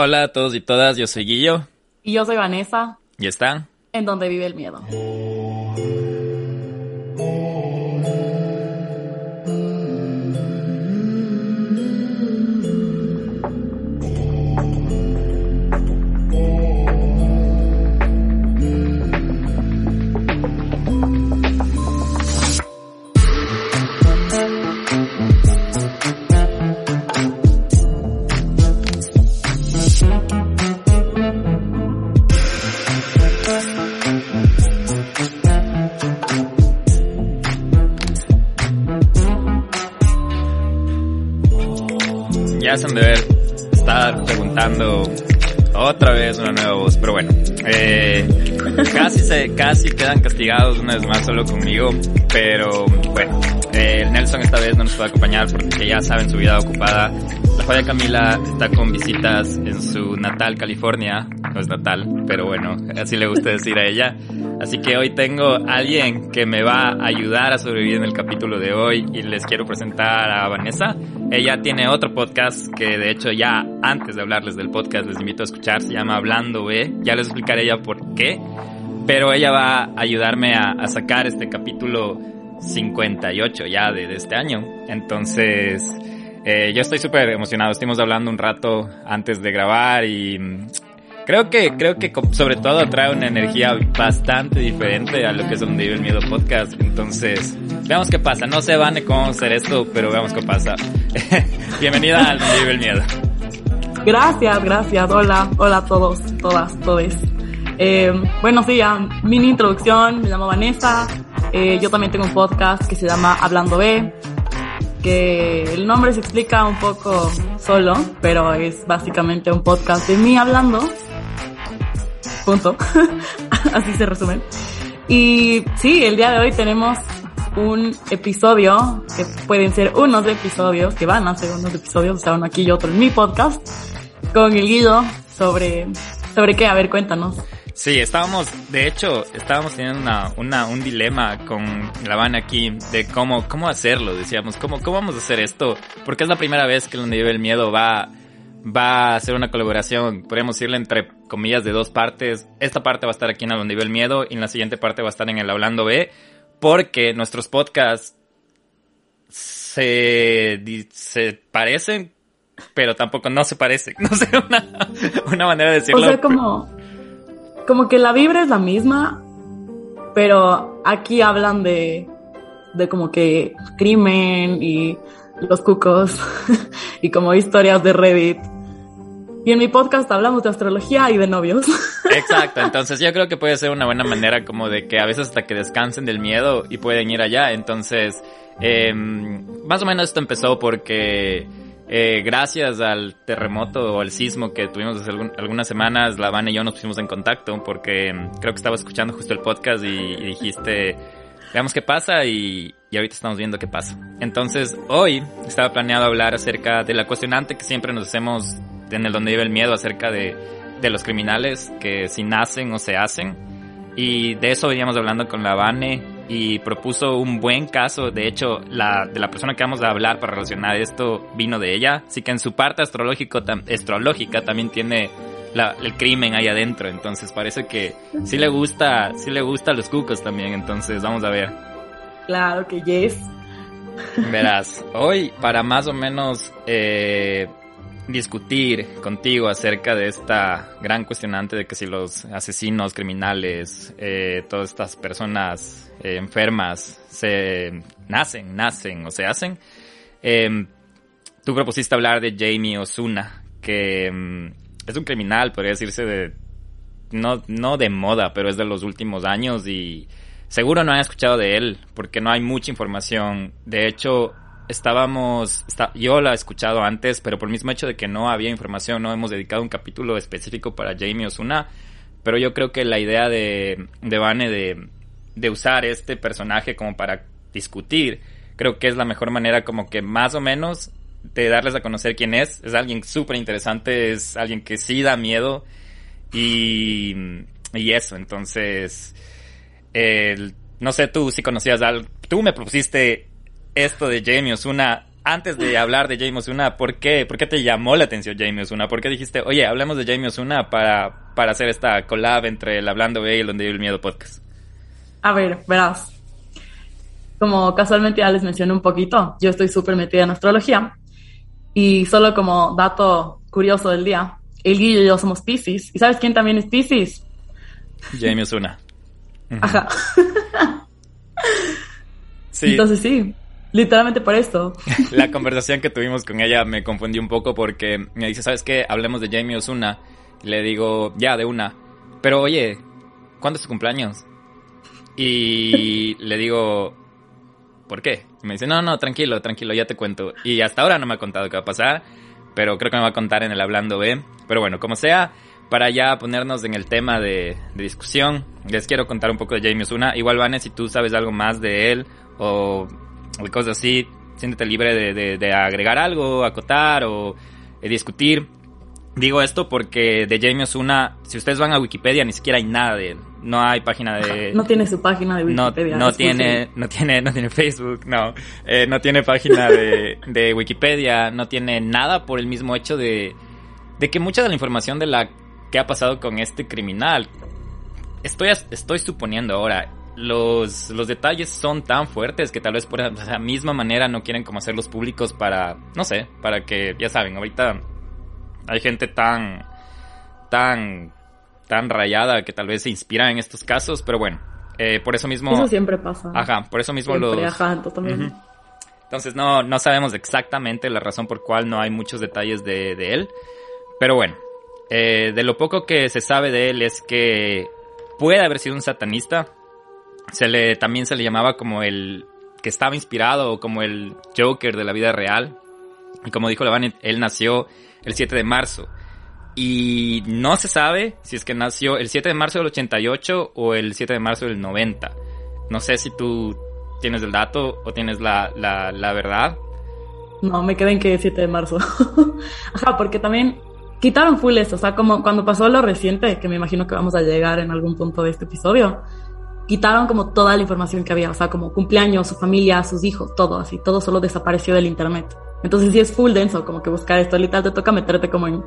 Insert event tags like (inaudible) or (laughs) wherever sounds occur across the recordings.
Hola a todos y todas, yo soy Guillo. Y yo soy Vanessa. ¿Y están? En donde vive el miedo. De ver, estar preguntando otra vez una nueva voz, pero bueno, eh, casi se, casi quedan castigados una vez más solo conmigo, pero bueno, eh, Nelson esta vez no nos puede acompañar porque ya saben su vida ocupada. La joya Camila está con visitas en su natal California, no es natal, pero bueno, así le gusta decir a ella. Así que hoy tengo a alguien que me va a ayudar a sobrevivir en el capítulo de hoy y les quiero presentar a Vanessa. Ella tiene otro podcast que de hecho ya antes de hablarles del podcast les invito a escuchar, se llama Hablando B, ya les explicaré ella por qué, pero ella va a ayudarme a, sacar este capítulo 58 ya de, este año. Entonces, eh, yo estoy súper emocionado, estuvimos hablando un rato antes de grabar y creo que, creo que sobre todo trae una energía bastante diferente a lo que es Donde Vive el Miedo podcast. Entonces, veamos qué pasa. No sé, Vane, cómo hacer esto, pero veamos qué pasa. (laughs) Bienvenida al Donde Vive el Miedo. Gracias, gracias. Hola, hola a todos, todas, todes. Eh, bueno, sí, ya, mini introducción. Me llamo Vanessa. Eh, yo también tengo un podcast que se llama Hablando B. Que el nombre se explica un poco solo, pero es básicamente un podcast de mí hablando. Punto. (laughs) Así se resume. Y sí, el día de hoy tenemos un episodio, que pueden ser unos episodios, que van a ser unos episodios, o sea, uno aquí y otro en mi podcast, con el Guido sobre, sobre qué, a ver, cuéntanos. Sí, estábamos, de hecho, estábamos teniendo una, un dilema con la van aquí de cómo, cómo hacerlo. Decíamos, ¿cómo, cómo vamos a hacer esto? Porque es la primera vez que Donde Vive el Miedo va, va a hacer una colaboración, podríamos decirle entre comillas de dos partes. Esta parte va a estar aquí en Donde Vive el Miedo y en la siguiente parte va a estar en el Hablando B, porque nuestros podcasts se, se parecen, pero tampoco no se parecen. (laughs) No sé, una, una manera de O decirlo. sea, como, como que la vibra es la misma, pero aquí hablan de, de como que crimen y los cucos (laughs) y como historias de Reddit. Y en mi podcast hablamos de astrología y de novios. (laughs) Exacto, entonces yo creo que puede ser una buena manera como de que a veces hasta que descansen del miedo y pueden ir allá. Entonces, eh, más o menos esto empezó porque eh, gracias al terremoto o al sismo que tuvimos hace algunas semanas, la Van y yo nos pusimos en contacto porque mm, creo que estaba escuchando justo el podcast y, y dijiste, veamos qué pasa y, y ahorita estamos viendo qué pasa. Entonces, hoy estaba planeado hablar acerca de la cuestionante que siempre nos hacemos en el donde vive el miedo acerca de, de los criminales que si nacen o se hacen. Y de eso veníamos hablando con la Vane y propuso un buen caso. De hecho, la, de la persona que vamos a hablar para relacionar esto vino de ella. Así que en su parte astrológica también tiene el crimen ahí adentro. Entonces parece que sí le gusta, sí le gusta a los cucos también. Entonces vamos a ver. Claro que yes. Verás, hoy para más o menos eh, discutir contigo acerca de esta gran cuestionante de que si los asesinos, criminales, eh, todas estas personas eh, enfermas se nacen, nacen o se hacen, eh, tú propusiste hablar de Jamie Osuna, que mm, es un criminal, podría decirse de no, no de moda, pero es de los últimos años y seguro no han escuchado de él porque no hay mucha información. De hecho, estábamos, está- yo la he escuchado antes, pero por el mismo hecho de que no había información, no hemos dedicado un capítulo específico para Jamie Osuna. Pero yo creo que la idea de, de Vane de, de usar este personaje como para discutir, creo que es la mejor manera como que más o menos de darles a conocer quién es. Es alguien súper interesante, es alguien que sí da miedo y, y eso, entonces, el- no sé tú si conocías algo, tú me propusiste esto de Jamie Osuna antes de hablar de Jamie Osuna, ¿por qué, ¿por qué te llamó la atención Jamie Osuna? ¿Por qué dijiste, oye, hablemos de Jamie Osuna para, para hacer esta collab entre el Hablando B y el Donde Vive el Miedo podcast? A ver, verás. Como casualmente ya les mencioné un poquito, yo estoy súper metida en astrología. Y solo como dato curioso del día, el Guillo y yo somos Pisces. ¿Y sabes quién también es Pisces? Jamie Osuna. Ajá. Entonces sí, literalmente por esto. (laughs) La conversación que tuvimos con ella me confundí un poco porque me dice, ¿sabes qué? Hablemos de Jamie Osuna. Le digo, ya, de una. Pero oye, ¿cuándo es tu cumpleaños? Y (laughs) le digo, ¿por qué? Y me dice, no, no, tranquilo, tranquilo, ya te cuento. Y hasta ahora no me ha contado qué va a pasar, pero creo que me va a contar en el Hablando B. Pero bueno, como sea, para ya ponernos en el tema de, discusión, les quiero contar un poco de Jamie Osuna. Igual, Vanes, si tú sabes algo más de él o, cosas así, siéntete libre de, agregar algo, acotar o eh, discutir. Digo esto porque de Jamie Osuna, si ustedes van a Wikipedia, ni siquiera hay nada de él. No hay página de... (laughs) No tiene su página de Wikipedia. No, tiene, no tiene, no tiene Facebook, no. Eh, no tiene página de, de Wikipedia, no tiene nada por el mismo hecho de, de que mucha de la información de la qué ha pasado con este criminal. Estoy, estoy suponiendo ahora, los, los detalles son tan fuertes que tal vez por esa misma manera no quieren como hacerlos públicos para, no sé, para que, ya saben, ahorita hay gente tan, tan, tan rayada que tal vez se inspira en estos casos, pero bueno, eh, por eso mismo... Eso siempre pasa. Ajá, por eso mismo los... Entonces no, no sabemos exactamente la razón por cual no hay muchos detalles de, de él, pero bueno, eh, de lo poco que se sabe de él es que puede haber sido un satanista. Se le, también se le llamaba como el que estaba inspirado como el Joker de la vida real. Y como dijo Levan, él nació el 7 de marzo. Y no se sabe si es que nació el 7 de marzo del 88 o el 7 de marzo del 90. No sé si tú tienes el dato o tienes la, la, verdad. No, me quedé en que 7 de marzo. (laughs) Ajá, porque también quitaron full eso, o sea, como cuando pasó lo reciente, que me imagino que vamos a llegar en algún punto de este episodio, quitaron como toda la información que había, o sea, como cumpleaños, su familia, sus hijos, todo así, todo solo desapareció del internet. Entonces sí es full denso, como que buscar esto, literal te toca meterte como en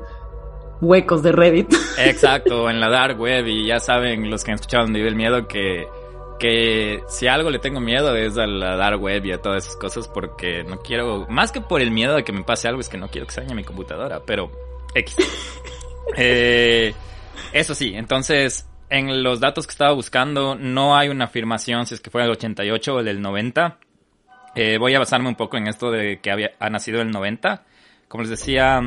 huecos de Reddit. (laughs) Exacto, en la dark web y ya saben los que han escuchado donde vive el miedo que que si algo le tengo miedo es a la dark web y a todas esas cosas porque no quiero, más que por el miedo de que me pase algo, es que no quiero que se dañe mi computadora, pero X. Eh, eso sí, entonces en los datos que estaba buscando no hay una afirmación si es que fue del 88 o del 90. Eh, voy a basarme un poco en esto de que había, ha nacido el 90. Como les decía,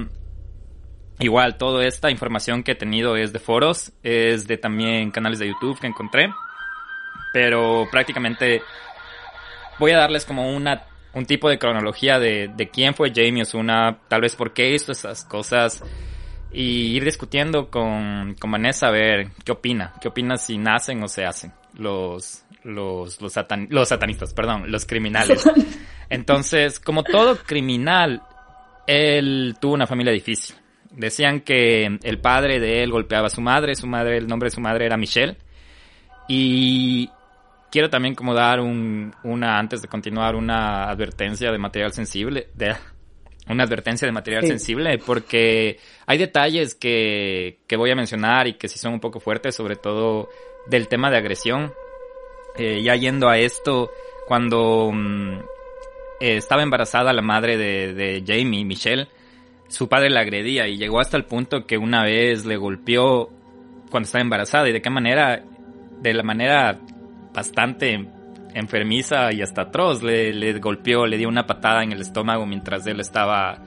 igual toda esta información que he tenido es de foros, es de también canales de YouTube que encontré. Pero prácticamente voy a darles como una un tipo de cronología de, de quién fue Jamie Osuna, tal vez por qué hizo esas cosas y ir discutiendo con, con Vanessa a ver qué opina, qué opina si nacen o se hacen los, los, los, los satanistas, perdón, los criminales. (laughs) Entonces, como todo criminal, él tuvo una familia difícil. Decían que el padre de él golpeaba a su madre, su madre, el nombre de su madre era Michelle. Y quiero también como dar un, una, antes de continuar, una advertencia de material sensible, de, una advertencia de material sensible, porque hay detalles que, que voy a mencionar y que sí son un poco fuertes, sobre todo del tema de agresión. Eh, ya yendo a esto, cuando mm, eh, estaba embarazada la madre de, de Jamie, Michelle, su padre la agredía y llegó hasta el punto que una vez le golpeó cuando estaba embarazada. Y de qué manera, de la manera bastante enfermiza y hasta atroz. Le, golpeó, le dio una patada en el estómago mientras él estaba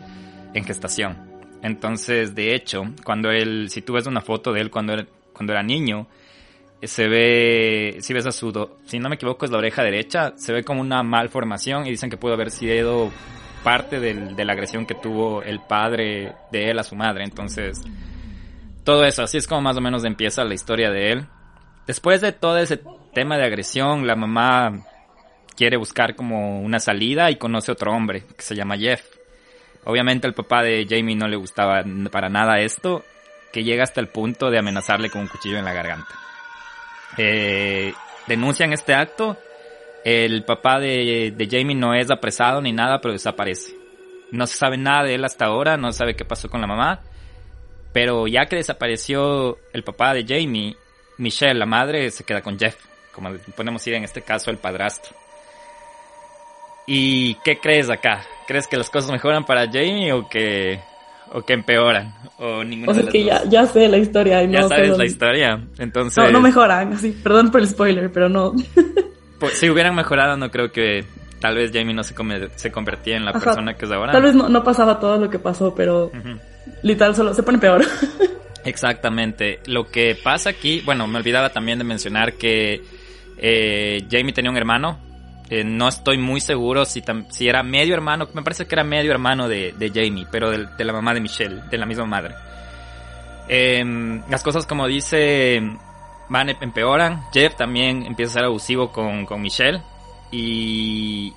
en gestación. Entonces, de hecho, cuando él, si tú ves una foto de él cuando cuando era niño, se ve, si ves a su, si no me equivoco es la oreja derecha, se ve como una malformación y dicen que pudo haber sido parte de la agresión que tuvo el padre de él a su madre. Entonces, todo eso, así es como más o menos empieza la historia de él. Después de todo ese tema de agresión, la mamá quiere buscar como una salida y conoce otro hombre que se llama Jeff. Obviamente el papá de Jamie no le gustaba para nada esto, que llega hasta el punto de amenazarle con un cuchillo en la garganta. Eh, denuncian este acto, el papá de, Jamie no es apresado ni nada, pero desaparece. No se sabe nada de él hasta ahora, no sabe qué pasó con la mamá. Pero ya que desapareció el papá de Jamie, Michelle, la madre, se queda con Jeff, como podemos ir en este caso el padrastro. ¿Y qué crees acá? ¿Crees que las cosas mejoran para Jamie o que, o que empeoran? O ninguna O sea, de es que las ya, ya sé la historia. Y Ya no, sabes perdón. la historia. Entonces, No, no mejoran, así. Perdón por el spoiler, pero no. (laughs) pues, si hubieran mejorado, no creo que tal vez Jamie no se, come- se convertía en la Ajá. persona que es ahora. Tal vez no, no pasaba todo lo que pasó, pero Ujú. literal solo se pone peor. (laughs) Exactamente. Lo que pasa aquí, bueno, me olvidaba también de mencionar que eh, Jamie tenía un hermano. Eh, no estoy muy seguro si, si era medio hermano, me parece que era medio hermano de, de Jamie, pero de, la mamá de Michelle, de la misma madre. Em, las cosas como dice van em- empeoran. Jeff también empieza a ser abusivo con, con Michelle. Y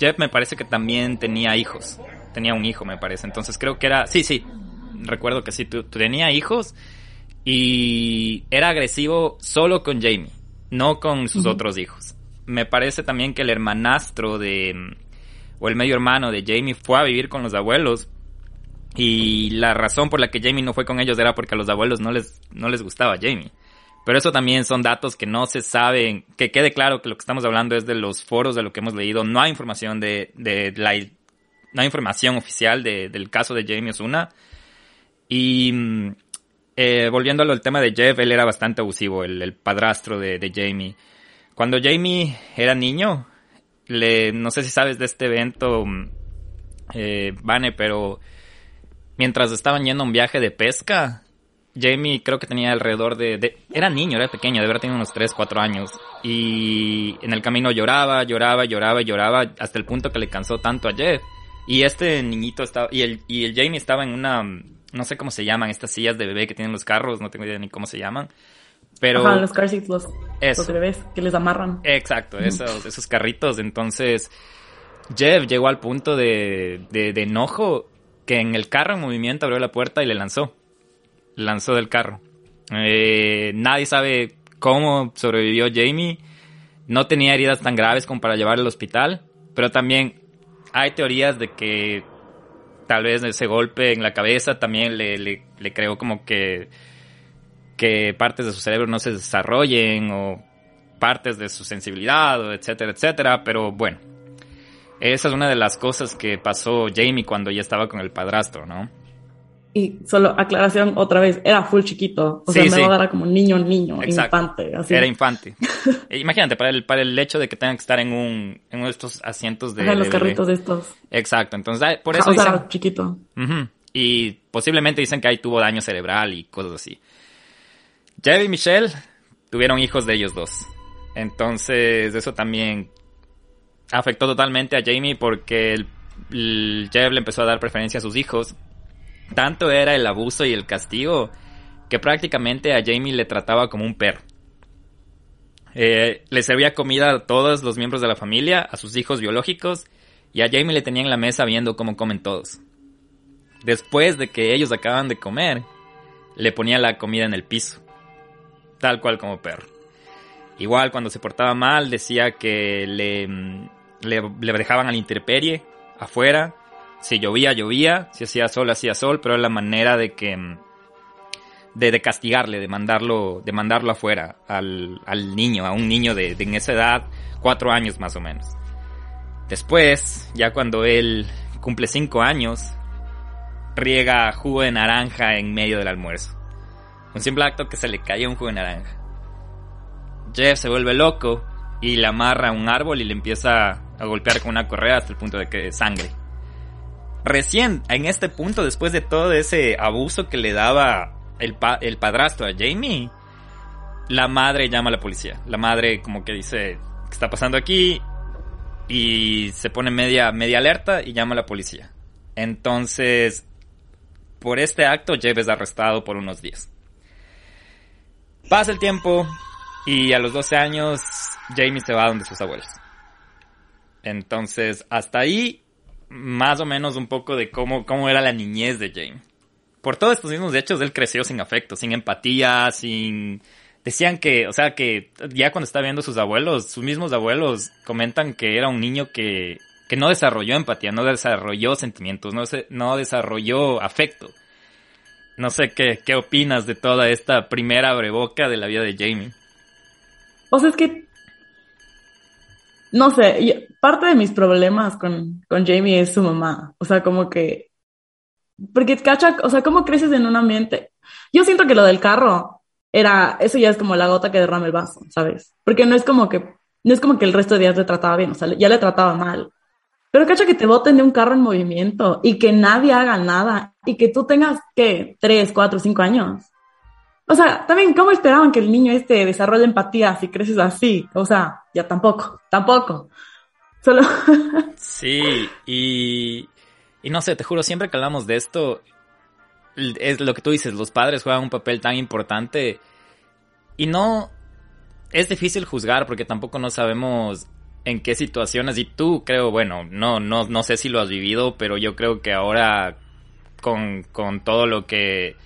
Jeff me parece que también tenía hijos. Tenía un hijo, me parece. Entonces creo que era... Sí, sí. Recuerdo que sí, tu- tenía hijos. Y era agresivo solo con Jamie. No con sus otros hijos. Me parece también que el hermanastro de... O el medio hermano de Jamie fue a vivir con los abuelos. Y la razón por la que Jamie no fue con ellos era porque a los abuelos no les, no les gustaba Jamie. Pero eso también son datos que no se saben, que quede claro que lo que estamos hablando es de los foros de lo que hemos leído. No hay información de, de la, no hay información oficial de- del caso de Jamie Osuna. Y mm, eh, volviendo al tema de Jeff, él era bastante abusivo, el, el padrastro de, de Jamie. Cuando Jamie era niño, le, no sé si sabes de este evento, mm, eh, Vane, pero mientras estaban yendo a un viaje de pesca, Jamie creo que tenía alrededor de, Era niño, era pequeño, de verdad tenía unos 3, 4 años. Y en el camino lloraba, lloraba, lloraba, lloraba, hasta el punto que le cansó tanto a Jeff. Y este niñito estaba... Y el, y el Jamie estaba en una... No sé cómo se llaman, estas sillas de bebé que tienen los carros, no tengo idea ni cómo se llaman. Pero... Ajá, los car seats, los, bebés que les amarran. Exacto, esos, esos carritos. Entonces, Jeff llegó al punto de, de, de enojo que en el carro en movimiento abrió la puerta y le lanzó. Lanzó del carro. Eh, nadie sabe cómo sobrevivió Jamie. No tenía heridas tan graves como para llevarlo al hospital. Pero también hay teorías de que tal vez ese golpe en la cabeza también le, le, le creó como que que partes de su cerebro no se desarrollen o partes de su sensibilidad, etcétera, etcétera. Pero bueno, esa es una de las cosas que pasó Jamie cuando ya estaba con el padrastro, ¿no? Y solo aclaración otra vez, era full chiquito. O Sí, sea, sí. me va a dar como niño, niño, Exacto. infante. Así. Era infante. (laughs) E Imagínate, para el, para el hecho de que tengan que estar en un en uno de estos asientos de, Ajá, en los de carritos de estos. Exacto, entonces por eso o sea, dicen... era chiquito. Y posiblemente dicen que ahí tuvo daño cerebral y cosas así. Jeff y Michelle tuvieron hijos de ellos dos. Entonces, eso también afectó totalmente a Jamie porque el, el le empezó a dar preferencia a sus hijos. Tanto era el abuso y el castigo que prácticamente a Jamie le trataba como un perro. Eh, le servía comida a todos los miembros de la familia, a sus hijos biológicos, y a Jamie le tenía en la mesa viendo cómo comen todos. Después de que ellos acaban de comer, le ponía la comida en el piso, tal cual como perro. Igual cuando se portaba mal decía que le, mm, le, dejaban a la intemperie afuera. Si llovía, llovía. Si hacía sol, hacía sol. Pero era la manera de que... mm, De, de castigarle, de mandarlo, de mandarlo afuera al, al niño, a un niño de, de en esa edad, cuatro años más o menos. Después, ya cuando él cumple cinco años, riega jugo de naranja en medio del almuerzo. Un simple acto que se le caía un jugo de naranja. Jeff se vuelve loco y le amarra a un árbol y le empieza a golpear con una correa hasta el punto de que sangre. Recién, en este punto, después de todo ese abuso que le daba el, el padrastro a Jamie, la madre llama a la policía. La madre como que dice, ¿qué está pasando aquí? Y se pone media, media alerta y llama a la policía. Entonces, por este acto, Jeff es arrestado por unos días. Pasa el tiempo y a los 12 años Jamie se va donde sus abuelos. Entonces, hasta ahí, más o menos un poco de cómo, cómo era la niñez de Jamie. Por todos estos mismos hechos, él creció sin afecto, sin empatía, sin... Decían que, o sea, que ya cuando está viendo a sus abuelos, sus mismos abuelos comentan que era un niño que que no desarrolló empatía, no desarrolló sentimientos, no, se, no desarrolló afecto. No sé qué, qué opinas de toda esta primera abreboca de la vida de Jamie. O sea, es que. No sé, parte de mis problemas con, con Jamie es su mamá. O sea, como que. Porque, cacha, o sea, ¿cómo creces en un ambiente? Yo siento que lo del carro era. Eso ya es como la gota que derrama el vaso, ¿sabes? Porque no es como que. No es como que el resto de días le trataba bien, o sea, ya le trataba mal. Pero cacha que te boten de un carro en movimiento y que nadie haga nada y que tú tengas, ¿qué? Tres, cuatro, cinco años. O sea, también, ¿cómo esperaban que el niño este desarrolle empatía si creces así? O sea, ya tampoco, tampoco. Solo. (laughs) sí, y, y no sé, te juro, siempre que hablamos de esto, es lo que tú dices, los padres juegan un papel tan importante y no es difícil juzgar porque tampoco no sabemos en qué situaciones y tú creo, bueno, no, no, no sé si lo has vivido, pero yo creo que ahora con, con todo lo que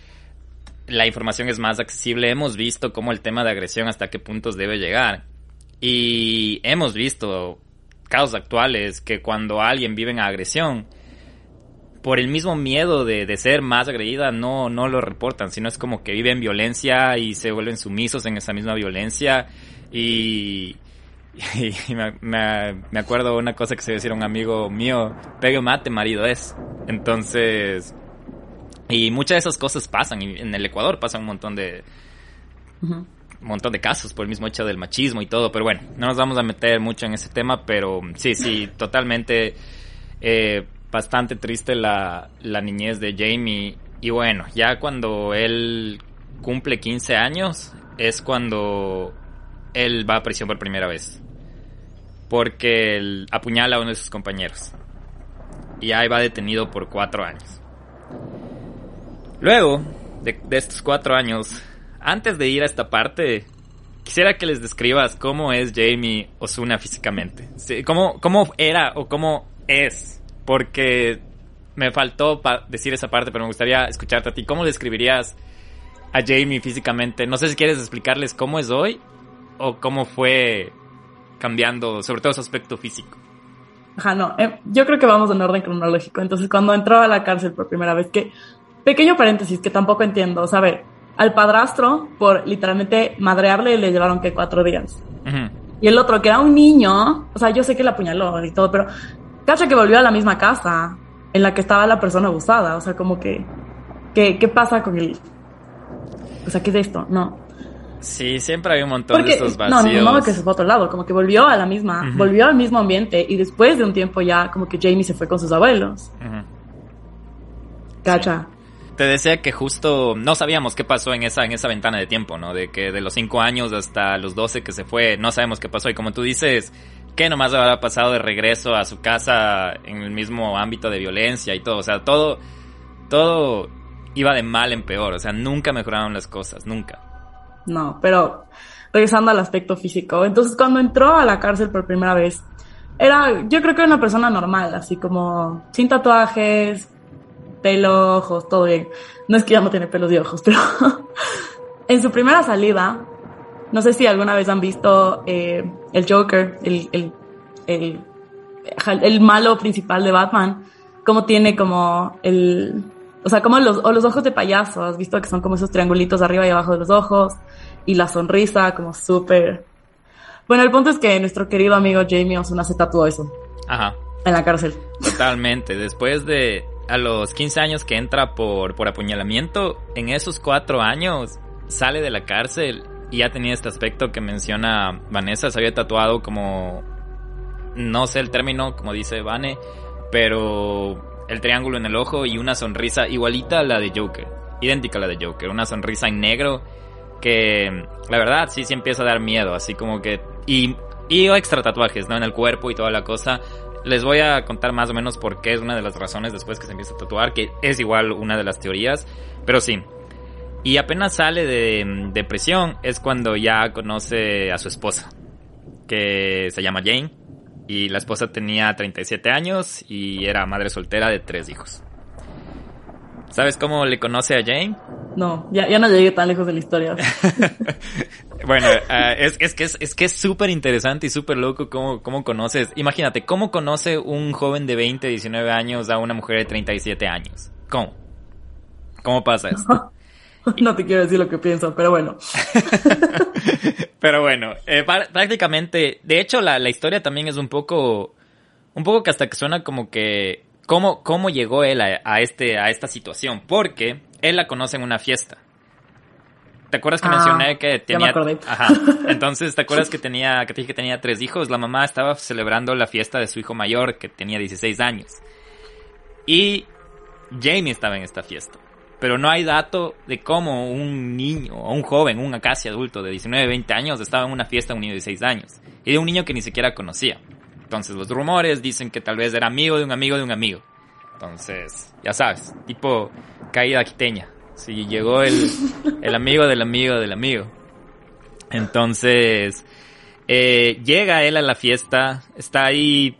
la información es más accesible, hemos visto cómo el tema de agresión hasta qué puntos debe llegar. Y hemos visto casos actuales que cuando alguien vive en agresión, por el mismo miedo de, de, ser más agredida, no, no lo reportan, sino es como que viven violencia y se vuelven sumisos en esa misma violencia y, (laughs) Y me, me, acuerdo una cosa que se decía un amigo mío, pegue mate, marido es. Entonces, y muchas de esas cosas pasan, y en el Ecuador pasan un montón de... Un montón de casos por el mismo hecho del machismo y todo, pero bueno, no nos vamos a meter mucho en ese tema, pero sí, sí, (laughs) totalmente eh, bastante triste la, la niñez de Jamie. Y bueno, ya cuando él cumple 15 años es cuando él va a prisión por primera vez porque él apuñala a uno de sus compañeros. Y ahí va detenido por cuatro años. Luego de, estos cuatro años, antes de ir a esta parte, quisiera que les describas cómo es Jamie Osuna físicamente. cómo, cómo era o cómo es. Porque me faltó decir esa parte, pero me gustaría escucharte a ti. ¿Cómo describirías a Jamie físicamente? No sé si quieres explicarles cómo es hoy o cómo fue cambiando, sobre todo su aspecto físico. Ajá, no, eh, yo creo que vamos en orden cronológico. Entonces, cuando entró a la cárcel por primera vez, que, pequeño paréntesis que tampoco entiendo, o sea, a ver, al padrastro, por literalmente madrearle, le llevaron que cuatro días. Y el otro, que era un niño, o sea, yo sé que le apuñaló y todo, pero cacha que volvió a la misma casa en la que estaba la persona abusada, o sea, como que, ¿qué, qué pasa con él? O sea, ¿qué es esto? No. Sí, siempre hay un montón de estos vacíos. No, no, no, que se fue a otro lado, como que volvió a la misma, volvió al mismo ambiente y después de un tiempo ya como que Jamie se fue con sus abuelos. Cacha. Te decía que justo no sabíamos qué pasó en esa, en esa ventana de tiempo, ¿no? De que de los 5 años hasta los 12 que se fue, no sabemos qué pasó. Y como tú dices, ¿qué nomás habrá pasado de regreso a su casa en el mismo ámbito de violencia y todo? O sea, todo, todo iba de mal en peor. O sea, nunca mejoraron las cosas, nunca. No, pero regresando al aspecto físico. Entonces, cuando entró a la cárcel por primera vez, era, yo creo que era una persona normal, así como sin tatuajes, pelo, ojos, todo bien. No es que ya no tiene pelos y ojos, (laughs) pero en su primera salida, no sé si alguna vez han visto eh, el Joker, el, el, el, el, malo principal de Batman, cómo tiene como el, o sea, como los, o los ojos de payaso, has visto que son como esos triangulitos arriba y abajo de los ojos, y la sonrisa como súper... Bueno, el punto es que nuestro querido amigo Jamie Osuna se tatuó eso. Ajá. En la cárcel. Totalmente. Después de a los 15 años que entra por, por apuñalamiento, en esos cuatro años sale de la cárcel y ya tenía este aspecto que menciona Vanessa. Se había tatuado como, no sé el término, como dice Vane, pero el triángulo en el ojo y una sonrisa igualita a la de Joker, idéntica a la de Joker, una sonrisa en negro que la verdad sí sí empieza a dar miedo, así como que y y extra tatuajes, ¿no? En el cuerpo y toda la cosa. Les voy a contar más o menos por qué es una de las razones después que se empieza a tatuar, que es igual una de las teorías, pero sí. Y apenas sale de, de prisión es cuando ya conoce a su esposa, que se llama Jane y la esposa tenía 37 años y era madre soltera de tres hijos. ¿Sabes cómo le conoce a Jane? No, ya, ya no llegué tan lejos de la historia. (laughs) bueno, uh, es, es, que es, es que es súper interesante y súper loco cómo, cómo conoces. Imagínate, ¿cómo conoce un joven de 20, 19 años a una mujer de 37 años? ¿Cómo? ¿Cómo pasa esto? (laughs) no te quiero decir lo que pienso, pero bueno. (laughs) pero bueno, eh, prácticamente, de hecho la, la historia también es un poco, un poco que hasta que suena como que, cómo, cómo llegó él a, a este, a esta situación, porque él la conoce en una fiesta. ¿Te acuerdas que Ah, mencioné que ya me tenía... Ajá. (laughs) Entonces, ¿te acuerdas que tenía, que te dije que tenía tres hijos? La mamá estaba celebrando la fiesta de su hijo mayor, que tenía 16 años. Y Jamie estaba en esta fiesta. Pero no hay dato de cómo un niño, o un joven, un casi adulto de 19, 20 años, estaba en una fiesta de un niño de 16 años. Y de un niño que ni siquiera conocía. Entonces, los rumores dicen que tal vez era amigo de un amigo de un amigo. Entonces, ya sabes, tipo caída quiteña. Si llegó el, (laughs) el amigo del amigo del amigo. Entonces, eh, llega él a la fiesta, está ahí,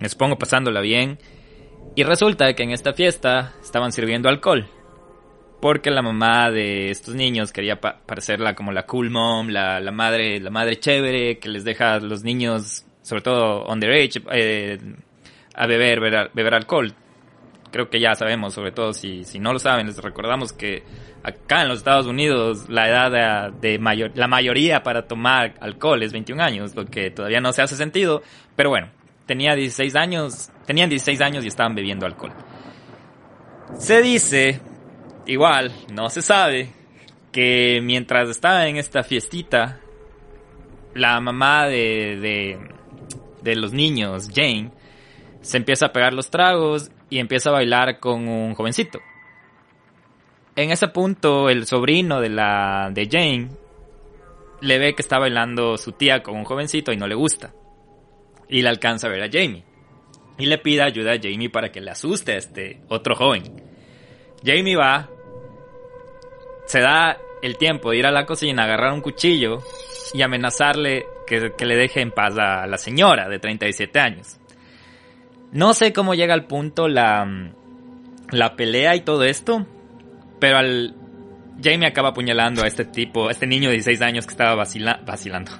me supongo pasándola bien, y resulta que en esta fiesta estaban sirviendo alcohol. Porque la mamá de estos niños quería pa parecerla como la cool mom, la, la, madre, la madre chévere, que les deja a los niños, sobre todo underage, eh, a beber, beber, alcohol creo que ya sabemos, sobre todo si, si no lo saben, les recordamos que acá en los Estados Unidos la edad de, mayor, la mayoría para tomar alcohol es 21 años, lo que todavía no se hace sentido, pero bueno, tenía 16 años, tenían 16 años y estaban bebiendo alcohol. Se dice, igual, no se sabe, que mientras estaba en esta fiestita, la mamá de, de los niños, Jane, se empieza a pegar los tragos y empieza a bailar con un jovencito. En ese punto, el sobrino de la de Jane le ve que está bailando su tía con un jovencito y no le gusta. Y le alcanza a ver a Jamie. Y le pide ayuda a Jamie para que le asuste a este otro joven. Jamie va, se da el tiempo de ir a la cocina, agarrar un cuchillo y amenazarle que, que le deje en paz a la señora de 37 años. No sé cómo llega al punto la, la pelea y todo esto, pero al Jamie acaba apuñalando a este tipo, a este niño de 16 años que estaba vacila, vacilando,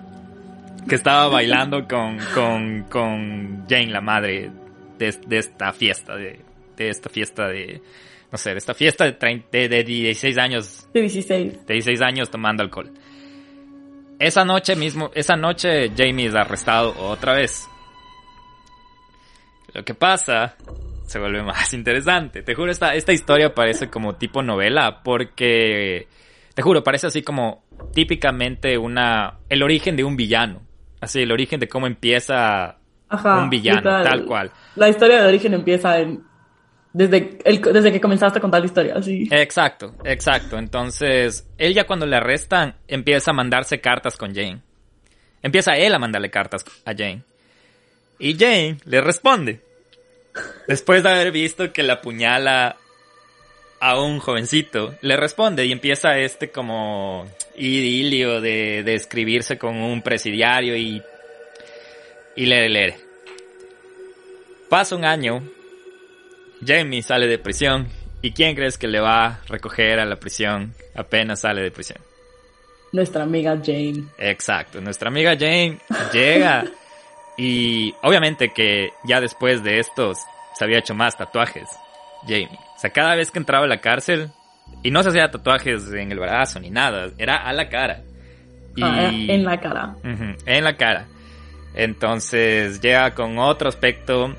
que estaba bailando con, con, con Jane, la madre de, de esta fiesta, de, de, esta fiesta de, no sé, de esta fiesta de, 30, de, de 16 años. De 16. De 16 años tomando alcohol. Esa noche mismo, esa noche Jamie es arrestado otra vez. Lo que pasa se vuelve (laughs) más interesante. Te juro, esta, esta historia parece como tipo novela porque, te juro, parece así como típicamente una, el origen de un villano. Así, el origen de cómo empieza Ajá, un villano, tal cual. La historia de origen empieza en, desde, el, desde que comenzaste a contar la historia, así. Exacto, exacto. Entonces, él ya cuando le arrestan, empieza a mandarse cartas con Jane. Empieza él a mandarle cartas a Jane. Y Jane le responde. Después de haber visto que la apuñala a un jovencito, le responde y empieza este como idilio de, de escribirse con un presidiario y, y leer, leer. Pasa un año, Jamie sale de prisión y ¿quién crees que le va a recoger a la prisión apenas sale de prisión? Nuestra amiga Jane. Exacto, nuestra amiga Jane llega (laughs) y obviamente que ya después de estos se había hecho más tatuajes, Jamie. O sea, cada vez que entraba a la cárcel, y no se hacía tatuajes en el brazo ni nada, era a la cara. Y... Ah, en la cara. Uh -huh, en la cara. Entonces llega con otro aspecto.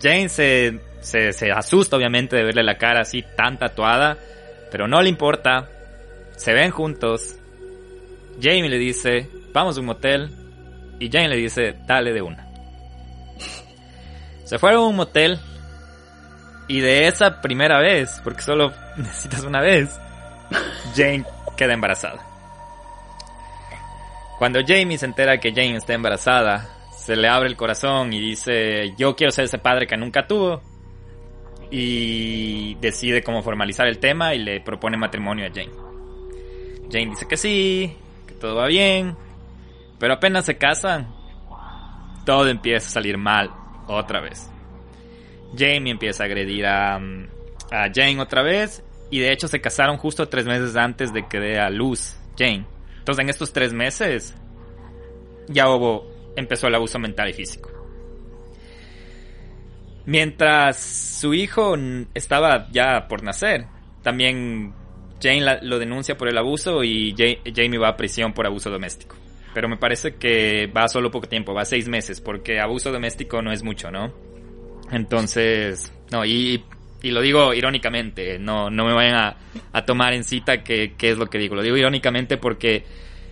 Jane se, se, asusta obviamente de verle la cara así tan tatuada, pero no le importa. Se ven juntos. Jamie le dice, vamos a un motel. Y Jane le dice, dale de una. Se fueron a un motel. Y de esa primera vez, porque solo (laughs) necesitas una vez, Jane queda embarazada. Cuando Jamie se entera que Jane está embarazada, se le abre el corazón y dice, yo quiero ser ese padre que nunca tuvo. Y decide cómo formalizar el tema y le propone matrimonio a Jane. Jane dice que sí, que todo va bien, pero apenas se casan, todo empieza a salir mal otra vez. Jamie empieza a agredir a, a Jane otra vez y de hecho se casaron justo tres meses antes de que dé a luz Jane. Entonces en estos tres meses ya hubo, empezó el abuso mental y físico. Mientras su hijo estaba ya por nacer, también Jane lo denuncia por el abuso y Jamie va a prisión por abuso doméstico. Pero me parece que va solo poco tiempo, va seis meses, porque abuso doméstico no es mucho, ¿no? Entonces, no, y, y lo digo irónicamente, no, no me vayan a, tomar en cita qué es lo que digo. Lo digo irónicamente porque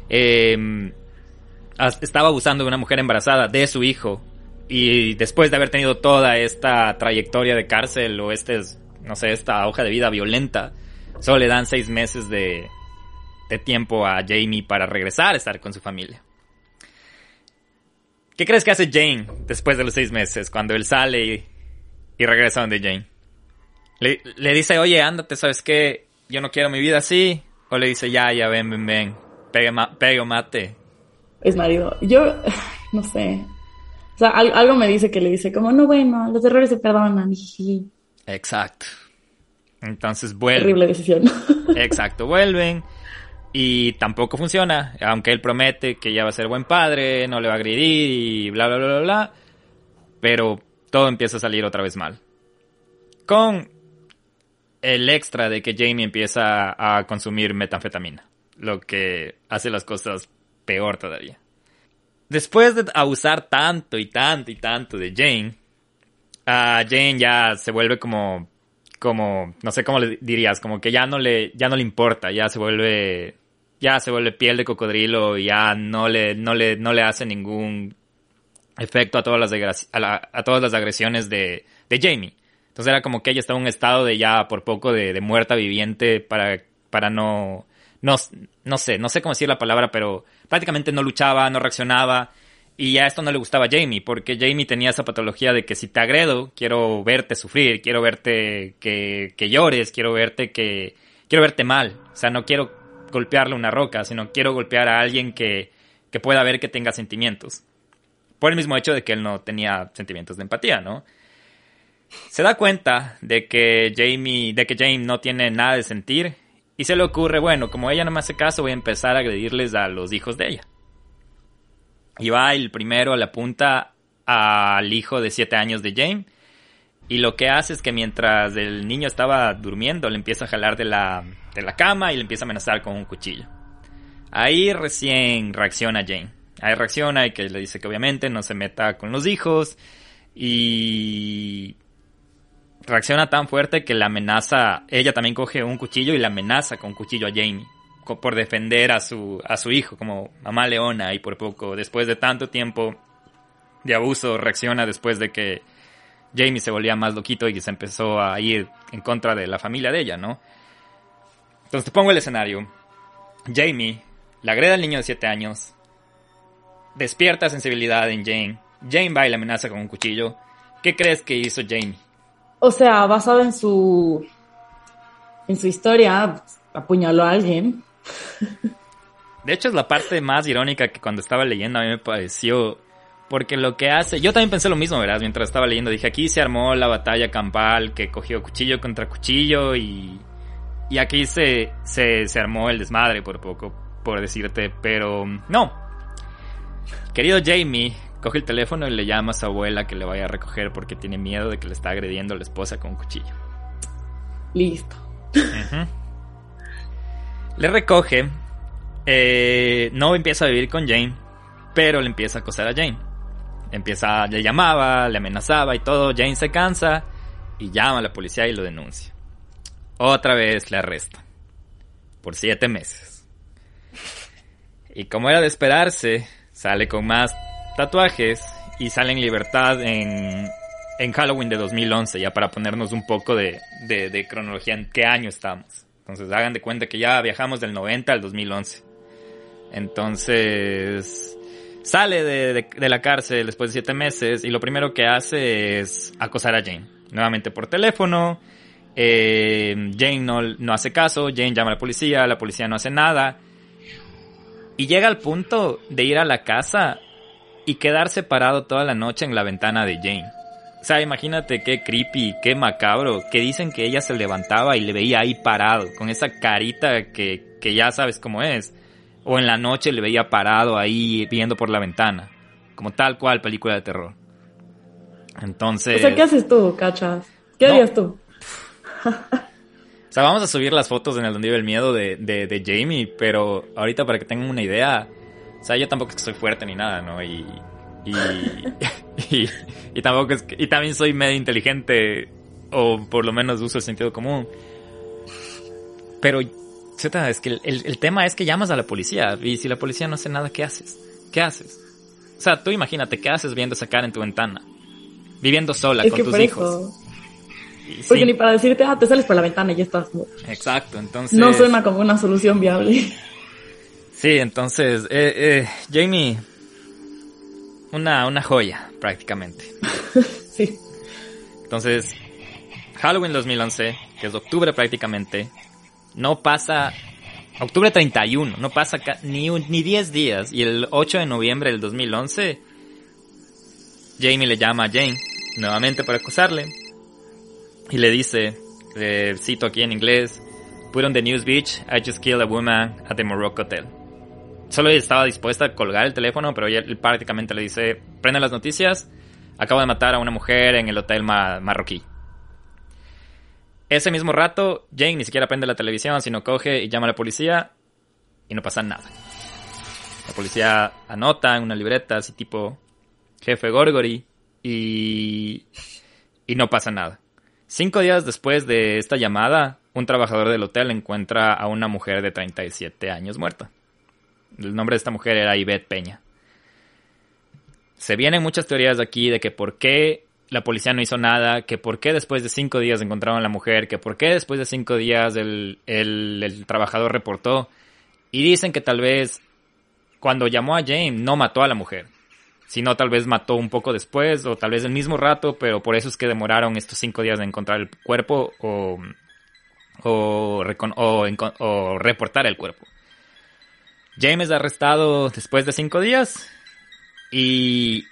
eh, estaba abusando de una mujer embarazada, de su hijo, y después de haber tenido toda esta trayectoria de cárcel o este, no sé, esta hoja de vida violenta, solo le dan seis meses de, de tiempo a Jamie para regresar a estar con su familia. ¿Qué crees que hace Jane después de los seis meses cuando él sale y, y regresa donde Jane? Le, dice, oye, ándate, ¿sabes qué? Yo no quiero mi vida así. O le dice, ya, ya, ven, ven, ven. Pegue, o mate. Es marido. Yo, (sighs) no sé. O sea, algo me dice que le dice como, no, bueno, los errores se perdonan. Exacto. Entonces vuelven. Terrible decisión. (laughs) Exacto, vuelven. Y tampoco funciona, aunque él promete que ya va a ser buen padre, no le va a agredir y bla, bla, bla, bla, bla. Pero todo empieza a salir otra vez mal. Con el extra de que Jamie empieza a consumir metanfetamina, lo que hace las cosas peor todavía. Después de abusar tanto y tanto y tanto de Jane, a Jane ya se vuelve como, como, no sé cómo le dirías, como que ya no le, ya no le importa, ya se vuelve, ya se vuelve piel de cocodrilo ya no le, no le, no le hace ningún efecto a todas las, a, todas las agresiones de, de Jamie. Entonces era como que ella estaba en un estado de ya por poco de, de muerta viviente para, para no, no, no sé, no sé cómo decir la palabra, pero prácticamente no luchaba, no reaccionaba. Y a esto no le gustaba Jamie, porque Jamie tenía esa patología de que si te agredo, quiero verte sufrir, quiero verte que, que llores, quiero verte que, quiero verte mal. O sea, no quiero golpearle una roca, sino quiero golpear a alguien que, que pueda ver que tenga sentimientos. Por el mismo hecho de que él no tenía sentimientos de empatía, ¿no? Se da cuenta de que Jamie, de que Jane no tiene nada de sentir y se le ocurre, bueno, como ella no me hace caso, voy a empezar a agredirles a los hijos de ella. Y va el primero a la punta al hijo de 7 años de Jane. Y lo que hace es que mientras el niño estaba durmiendo, le empieza a jalar de la, de la cama y le empieza a amenazar con un cuchillo. Ahí recién reacciona Jane. Ahí reacciona y que le dice que obviamente no se meta con los hijos. Y reacciona tan fuerte que la amenaza, ella también coge un cuchillo y la amenaza con cuchillo a Jamie por defender a su, a su hijo como mamá leona y por poco, después de tanto tiempo de abuso, reacciona después de que Jamie se volvía más loquito y se empezó a ir en contra de la familia de ella, ¿no? Entonces te pongo el escenario. Jamie le agreda al niño de 7 años, despierta sensibilidad en Jane, Jane va y la amenaza con un cuchillo. ¿Qué crees que hizo Jamie? O sea, basado en su en su historia, apuñaló a alguien. De hecho, es la parte más irónica que cuando estaba leyendo a mí me pareció. Porque lo que hace. Yo también pensé lo mismo, ¿verdad? Mientras estaba leyendo. Dije, aquí se armó la batalla campal que cogió cuchillo contra cuchillo y. Y aquí se, se, se armó el desmadre por poco, por decirte. Pero no. Querido Jamie, Coge el teléfono y le llama a su abuela que le vaya a recoger porque tiene miedo de que le está agrediendo a la esposa con un cuchillo. Listo. Le recoge. Eh, no empieza a vivir con Jane, pero le empieza a acosar a Jane. Empieza, le llamaba, le amenazaba y todo. Jane se cansa y llama a la policía y lo denuncia. Otra vez le arresta. Por siete meses. Y como era de esperarse, sale con más tatuajes y sale en libertad en, en Halloween de 2011, ya para ponernos un poco de, de, cronología en qué año estamos. Entonces hagan de cuenta que ya viajamos del 90 al 2011. Entonces sale de, de, la cárcel después de siete meses y lo primero que hace es acosar a Jane. Nuevamente por teléfono. Eh, Jane no, no hace caso, Jane llama a la policía, la policía no hace nada. Y llega al punto de ir a la casa y quedar separado toda la noche en la ventana de Jane. O sea, imagínate qué creepy, qué macabro, que dicen que ella se levantaba y le veía ahí parado, con esa carita que, que ya sabes cómo es. O en la noche le veía parado ahí viendo por la ventana. Como tal cual película de terror. Entonces... O sea, ¿qué haces tú, cachas? ¿Qué harías tú? o sea, vamos a subir las fotos en el donde vive el miedo de, de, de Jamie, pero ahorita para que tengan una idea, o sea, yo tampoco es que soy fuerte ni nada, ¿no? Y, (laughs) y, y, tampoco es que, y también soy medio inteligente, o por lo menos uso el sentido común. Pero, Z, es que el, el, tema es que llamas a la policía, y si la policía no hace nada, ¿qué haces? ¿Qué haces? O sea, tú imagínate, ¿qué haces viendo esa cara en tu ventana? Viviendo sola con tus hijos. Porque ni para decirte, ah, te sales por la ventana y ya estás. Exacto, entonces. No suena como una solución viable. Sí, entonces, eh, eh, Jamie, una, una joya, prácticamente. (laughs) sí. Entonces, Halloween 2011, que es octubre prácticamente, no pasa, octubre 31, no pasa ni, ni 10 días, y el 8 de noviembre del 2011, Jamie le llama a Jane nuevamente para acusarle, y le dice, eh, cito aquí en inglés, Put on the news beach, I just killed a woman at the Morocco Hotel solo estaba dispuesta a colgar el teléfono, pero ella prácticamente le dice, prende las noticias, acabo de matar a una mujer en el hotel marroquí. Ese mismo rato, Jane ni siquiera prende la televisión, sino coge y llama a la policía y no pasa nada. La policía anota en una libreta así tipo jefe Gorgory y, y no pasa nada. Cinco días después de esta llamada, un trabajador del hotel encuentra a una mujer de 37 años muerta. El nombre de esta mujer era Ivette Peña. Se vienen muchas teorías aquí de que por qué la policía no hizo nada, que por qué después de cinco días encontraron a la mujer, que por qué después de cinco días el, el, trabajador reportó. Y dicen que tal vez cuando llamó a Jane no mató a la mujer, sino tal vez mató un poco después o tal vez el mismo rato, pero por eso es que demoraron estos cinco días de encontrar el cuerpo o, o reportar el cuerpo. James arrestado después de cinco días y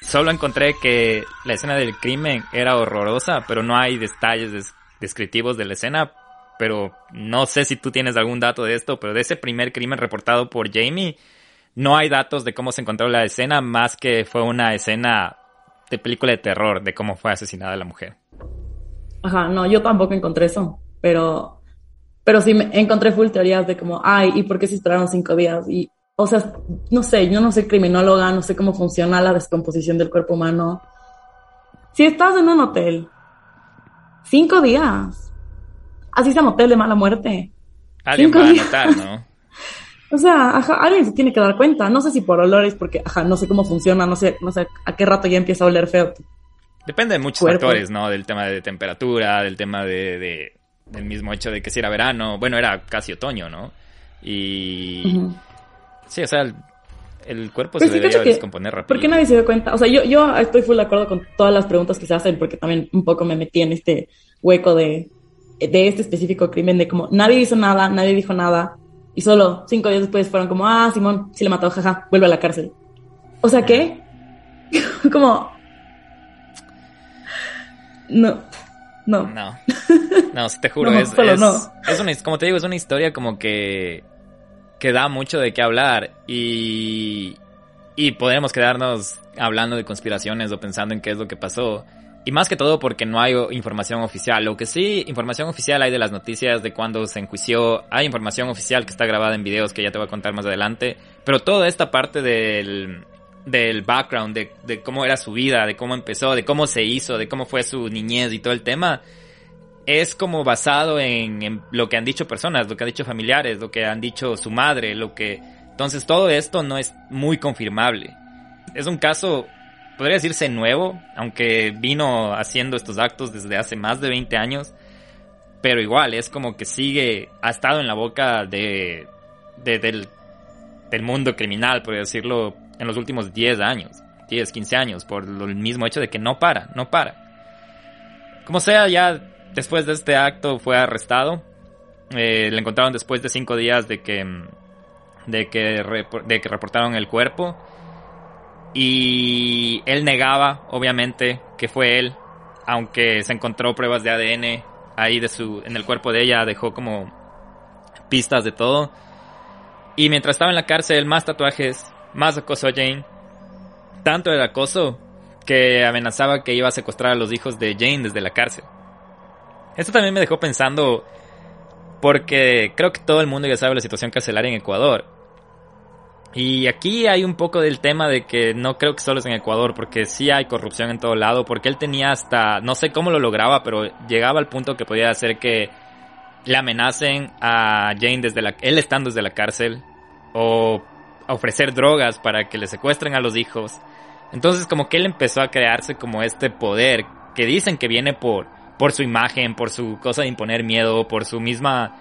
solo encontré que la escena del crimen era horrorosa, pero no hay detalles descriptivos de la escena. Pero no sé si tú tienes algún dato de esto, pero de ese primer crimen reportado por Jamie, no hay datos de cómo se encontró la escena, más que fue una escena de película de terror de cómo fue asesinada la mujer. Ajá, no, yo tampoco encontré eso, pero pero sí me encontré full teorías de como, ay, ¿y por qué se esperaron cinco días? Y, o sea, no sé, yo no soy criminóloga, no sé cómo funciona la descomposición del cuerpo humano. Si estás en un hotel, cinco días, así sea un hotel de mala muerte. Alguien va a notar, ¿no? (laughs) O sea, alguien se tiene que dar cuenta. No sé si por olores, porque ajá, no sé cómo funciona, no sé, no sé a qué rato ya empieza a oler feo. Depende de muchos factores, ¿no? Del tema de temperatura, del tema de del mismo hecho de que si era verano, bueno, era casi otoño, ¿no? Y... Sí, o sea, el, cuerpo se debería descomponer rápido. ¿Por qué nadie se dio cuenta? O sea, yo, yo estoy full de acuerdo con todas las preguntas que se hacen porque también un poco me metí en este hueco de, de este específico crimen de como nadie hizo nada, nadie dijo nada y solo cinco días después fueron como, ah, Simón, sí le mató, jaja, vuelve a la cárcel. O sea, ¿qué? (laughs) como... No. No. No. (laughs) No, te juro, es, es, una, como te digo, es una historia como que, que da mucho de qué hablar y, y podemos quedarnos hablando de conspiraciones o pensando en qué es lo que pasó. Y más que todo porque no hay información oficial. Lo que sí, información oficial hay de las noticias de cuando se enjuició. Hay información oficial que está grabada en videos que ya te voy a contar más adelante. Pero toda esta parte del, del background, de, cómo era su vida, de cómo empezó, de cómo se hizo, de cómo fue su niñez y todo el tema, es como basado en, lo que han dicho personas, lo que han dicho familiares, lo que han dicho su madre, lo que... Entonces todo esto no es muy confirmable. Es un caso, podría decirse nuevo, aunque vino haciendo estos actos desde hace más de 20 años, pero igual es como que sigue, ha estado en la boca de del, del mundo criminal, por decirlo, en los últimos 10 años, 10, 15 años, por el mismo hecho de que no para, no para. Como sea, ya después de este acto fue arrestado. Eh, le encontraron después de 5 días de que, de que, de que reportaron el cuerpo. Y él negaba, obviamente, que fue él, aunque se encontró pruebas de ADN ahí de su, en el cuerpo de ella, dejó como pistas de todo. Y mientras estaba en la cárcel, más tatuajes, más acoso a Jane. Tanto el acoso que amenazaba que iba a secuestrar a los hijos de Jane desde la cárcel. Esto también me dejó pensando porque creo que todo el mundo ya sabe la situación carcelaria en Ecuador. Y aquí hay un poco del tema de que no creo que solo es en Ecuador, porque sí hay corrupción en todo lado, porque él tenía hasta, no sé cómo lo lograba, pero llegaba al punto que podía hacer que le amenacen a Jane desde la, él estando desde la cárcel, o ofrecer drogas para que le secuestren a los hijos. Entonces como que él empezó a crearse como este poder que dicen que viene por por su imagen, por su cosa de imponer miedo, por su misma...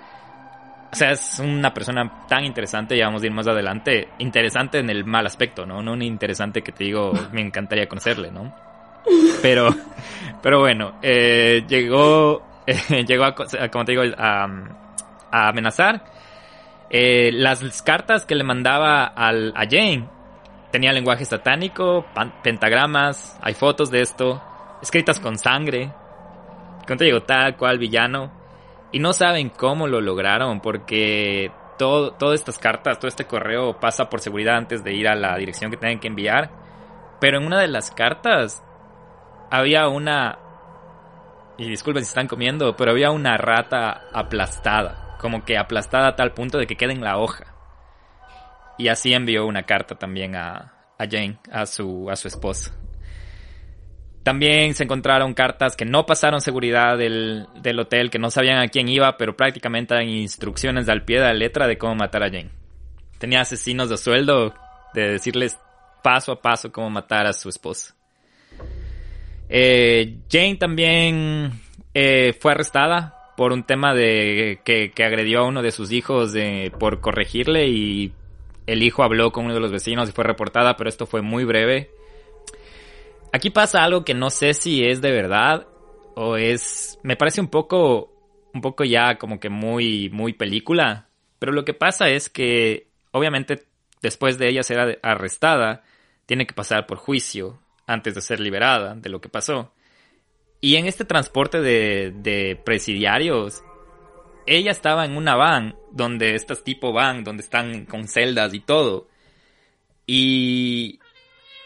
O sea, es una persona tan interesante, ya vamos a ir más adelante, interesante en el mal aspecto, ¿no? No un interesante que te digo, (laughs) me encantaría conocerle, ¿no? Pero, (laughs) pero bueno, eh, llegó, (laughs) llegó a, como te digo, a, a amenazar. Eh, las cartas que le mandaba al, a Jane tenía lenguaje satánico, pentagramas, hay fotos de esto, escritas con sangre, te digo, tal cual villano. Y no saben cómo lo lograron porque todo, todas estas cartas, todo este correo pasa por seguridad antes de ir a la dirección que tienen que enviar. Pero en una de las cartas había una... Y disculpen si están comiendo, pero había una rata aplastada. Como que aplastada a tal punto de que queda en la hoja. Y así envió una carta también a, a Jane, a su, a su esposa. También se encontraron cartas que no pasaron seguridad del, hotel, que no sabían a quién iba, pero prácticamente eran instrucciones al pie de la letra de cómo matar a Jane. Tenía asesinos de sueldo de decirles paso a paso cómo matar a su esposa. Eh, Jane también eh, fue arrestada por un tema de que, agredió a uno de sus hijos por corregirle y el hijo habló con uno de los vecinos y fue reportada, pero esto fue muy breve. Aquí pasa algo que no sé si es de verdad o es... Me parece un poco... Un poco ya como que muy, muy película. Pero lo que pasa es que, obviamente, después de ella ser arrestada, tiene que pasar por juicio antes de ser liberada de lo que pasó. Y en este transporte de, presidiarios, ella estaba en una van, donde estas tipo van, donde están con celdas y todo. Y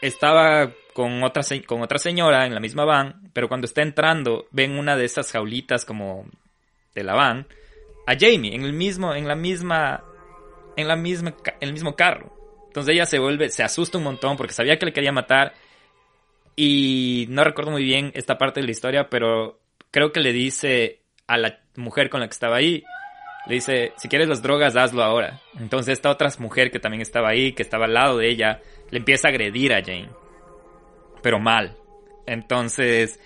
estaba con otra, con otra señora en la misma van, pero cuando está entrando ven una de esas jaulitas como de la van a Jamie en el mismo, en la misma, en la misma, el mismo carro. Entonces ella se vuelve, se asusta un montón porque sabía que le quería matar y no recuerdo muy bien esta parte de la historia, pero creo que le dice a la mujer con la que estaba ahí, le dice, si quieres las drogas, hazlo ahora. Entonces esta otra mujer que también estaba ahí, que estaba al lado de ella, le empieza a agredir a Jane pero mal. Entonces,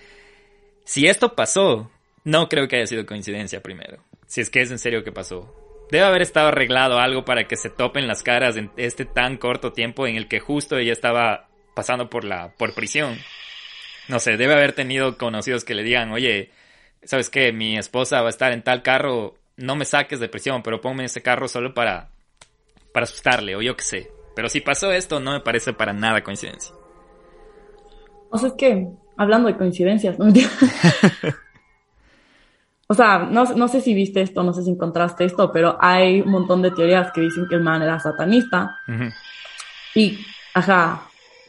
si esto pasó, no creo que haya sido coincidencia primero. Si es que es en serio que pasó. Debe haber estado arreglado algo para que se topen las caras en este tan corto tiempo en el que justo ella estaba pasando por la por prisión. No sé, debe haber tenido conocidos que le digan, oye, ¿sabes qué? Mi esposa va a estar en tal carro, no me saques de prisión, pero ponme ese carro solo para, para asustarle, o yo qué sé. Pero si pasó esto, no me parece para nada coincidencia. O sea, es que, hablando de coincidencias, ¿no? (laughs) o sea, no, no, sé si viste esto, no sé si encontraste esto, pero hay un montón de teorías que dicen que el man era satanista. Y, ajá,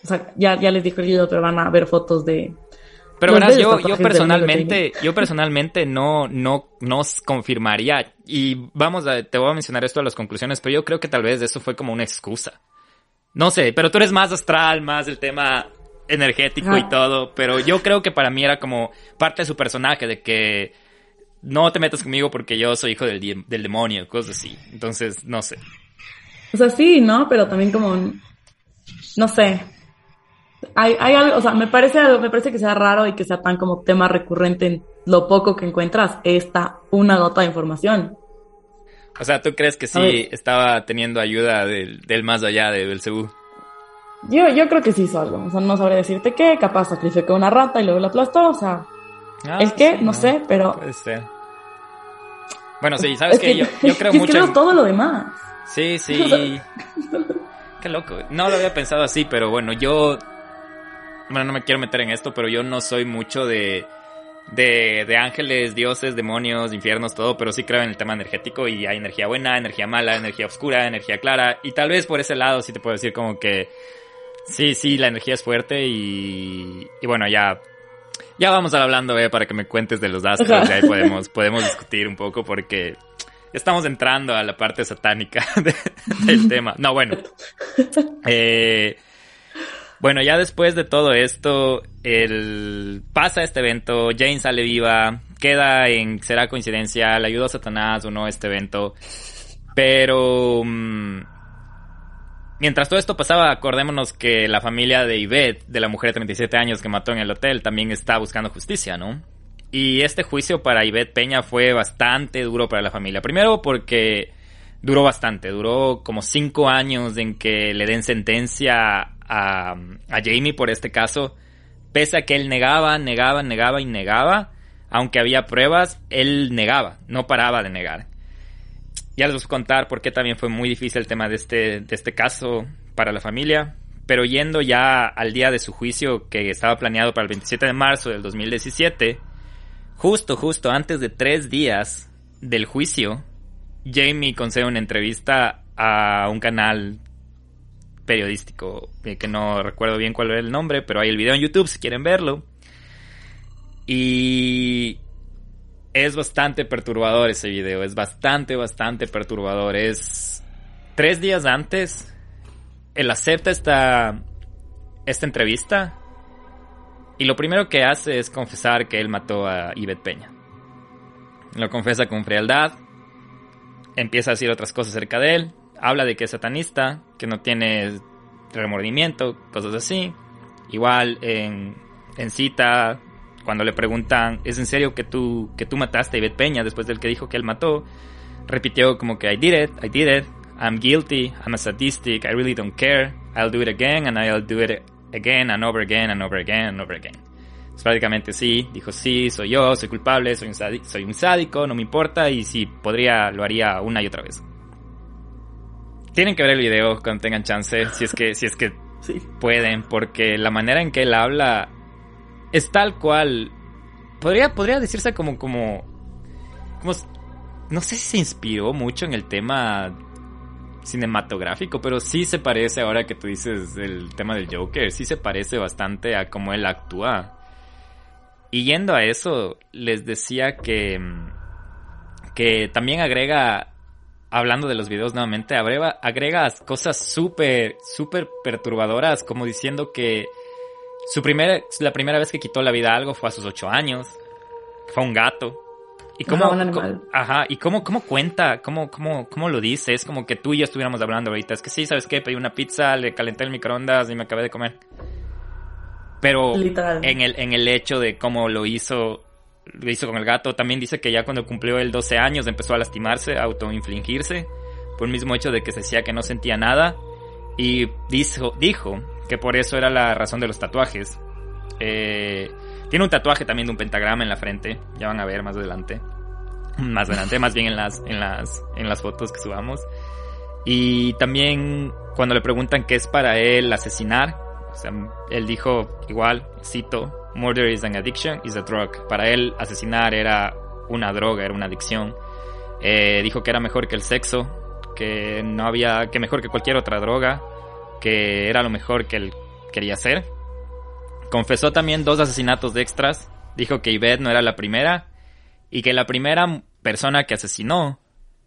o sea, ya, ya les dijo el pero van a ver fotos de... Pero verás, yo, yo personalmente, yo personalmente no, no, no confirmaría, y vamos a, te voy a mencionar esto a las conclusiones, pero yo creo que tal vez eso fue como una excusa. No sé, pero tú eres más astral, más el tema energético y todo, pero yo creo que para mí era como parte de su personaje, de que no te metas conmigo porque yo soy hijo del, del demonio, cosas así. Entonces, no sé. O sea, sí, ¿no? Pero también como, no sé. Hay, hay algo, o sea, me parece, me parece que sea raro y que sea tan como tema recurrente en lo poco que encuentras esta una gota de información. O sea, ¿tú crees que sí estaba teniendo ayuda del, del más allá de Belcebú? Yo, yo creo que sí hizo algo. O sea, no sabría decirte qué. Capaz sacrificó una rata y luego la aplastó. O sea, ah, el qué, no, sé, pero. Puede ser. Bueno, sí, sabes que, yo, yo, creo (laughs) mucho. creo todo lo demás. Sí, sí. (laughs) qué loco. No lo había pensado así, pero bueno, yo. Bueno, no me quiero meter en esto, pero yo no soy mucho de, de, de ángeles, dioses, demonios, infiernos, todo, pero sí creo en el tema energético y hay energía buena, energía mala, energía oscura, energía clara, y tal vez por ese lado sí te puedo decir como que sí, sí, la energía es fuerte y, y bueno, ya ya vamos a hablando, eh, para que me cuentes de los astros. Y ahí podemos, podemos discutir un poco porque estamos entrando a la parte satánica (laughs) del tema. No, bueno. (laughs) Eh, bueno, ya después de todo esto, el, pasa este evento, Jane sale viva, queda en, será coincidencia, le ayudó a Satanás o no este evento, pero... Mm, mientras todo esto pasaba, acordémonos que la familia de Yvette, de la mujer de 37 años que mató en el hotel, también está buscando justicia, ¿no? Y este juicio para Ivette Peña fue bastante duro para la familia. Primero porque duró bastante, duró como cinco años en que le den sentencia a, Jamie por este caso. Pese a que él negaba, negaba, negaba y negaba, aunque había pruebas, él negaba, no paraba de negar. Ya les voy a contar por qué también fue muy difícil el tema de este, de este caso para la familia. Pero yendo ya al día de su juicio que estaba planeado para el 27 de marzo del 2017, Justo, justo antes de tres días del juicio, Jamie concede una entrevista a un canal periodístico eh, que no recuerdo bien cuál era el nombre, pero hay el video en YouTube si quieren verlo. Y es bastante perturbador ese video, es bastante, bastante perturbador. Es tres días antes, él acepta esta, esta entrevista y lo primero que hace es confesar que él mató a Ivette Peña. Lo confesa con frialdad. Empieza a decir otras cosas acerca de él. Habla de que es satanista, que no tiene remordimiento, cosas así. Igual en, en cita, cuando le preguntan, ¿es en serio que tú, que tú mataste a Ivette Peña después del que dijo que él mató? Repitió como que I did it, I did it, I'm guilty, I'm a sadistic, I really don't care, I'll do it again and I'll do it again and over again and over again and over again. Pues prácticamente sí, dijo sí, soy yo, soy culpable, soy un, soy un sádico, no me importa y si podría lo haría una y otra vez. Tienen que ver el video cuando tengan chance, si es que, si es que pueden, porque la manera en que él habla es tal cual. Podría, podría decirse como, como, como, no sé si se inspiró mucho en el tema cinematográfico, pero sí se parece ahora que tú dices el tema del Joker, sí se parece bastante a cómo él actúa. Y yendo a eso, les decía que que también agrega hablando de los videos nuevamente, agrega, agrega cosas súper súper perturbadoras, como diciendo que su primera la primera vez que quitó la vida a algo fue a sus ocho años, fue un gato ¿Y cómo, ajá, y cómo, cómo cuenta, cómo, cómo, cómo lo dice? Es como que tú y yo estuviéramos hablando ahorita. Es que sí, ¿sabes qué? Pedí una pizza, le calenté el microondas y me acabé de comer. Pero en el, en el hecho de cómo lo hizo, lo hizo con el gato, también dice que ya cuando cumplió el 12 años empezó a lastimarse, a autoinfligirse, por el mismo hecho de que se decía que no sentía nada. Y dijo, dijo que por eso era la razón de los tatuajes. Eh, tiene un tatuaje también de un pentagrama en la frente. Ya van a ver más adelante. (laughs) Más adelante, más bien en las, en las, en las fotos que subamos. Y también cuando le preguntan qué es para él asesinar, él dijo igual, cito, murder is an addiction, is a drug. Para él asesinar era una droga, era una adicción. Eh, dijo que era mejor que el sexo, que no había, que mejor que cualquier otra droga, que era lo mejor que él quería hacer. Confesó también dos asesinatos de extras. Dijo que Yvette no era la primera y que la primera persona que asesinó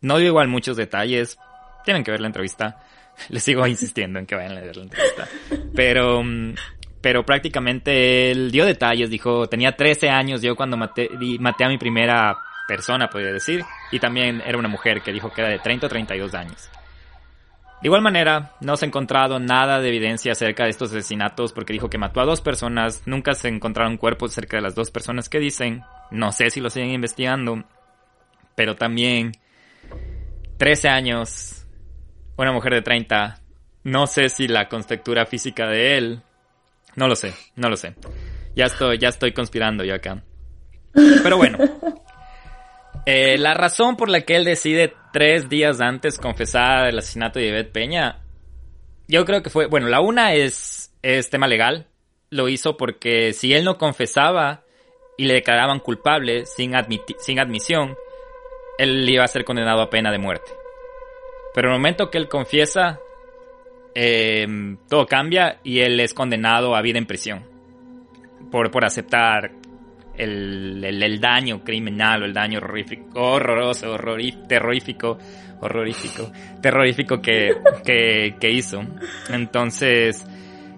no dio igual muchos detalles. Tienen que ver la entrevista. (laughs) Les sigo insistiendo en que vayan a leer la entrevista. Pero, mm, pero prácticamente él dio detalles. Dijo, tenía 13 años yo cuando maté, maté a mi primera persona, podría decir. Y también era una mujer que dijo que era de 30 o 32 años. De igual manera, no se ha encontrado nada de evidencia acerca de estos asesinatos porque dijo que mató a dos personas, nunca se encontraron cuerpos cerca de las dos personas que dicen, no sé si lo siguen investigando, pero también 13 años, una mujer de 30, no sé si la constructura física de él, no lo sé, no lo sé. Ya estoy, ya estoy conspirando yo acá. Pero bueno, (laughs) eh, la razón por la que él decide tres días antes confesar el asesinato de Yvette Peña, yo creo que fue, bueno, la una es, es tema legal. lo hizo porque si él no confesaba y le declaraban culpable sin, sin admisión, él iba a ser condenado a pena de muerte. Pero en el momento que él confiesa, em, todo cambia y él es condenado a vida en prisión por, por aceptar el, el, daño criminal o el daño horrorífico, horroroso, terrorífico, horrorífico, terrorífico que, que, hizo. Entonces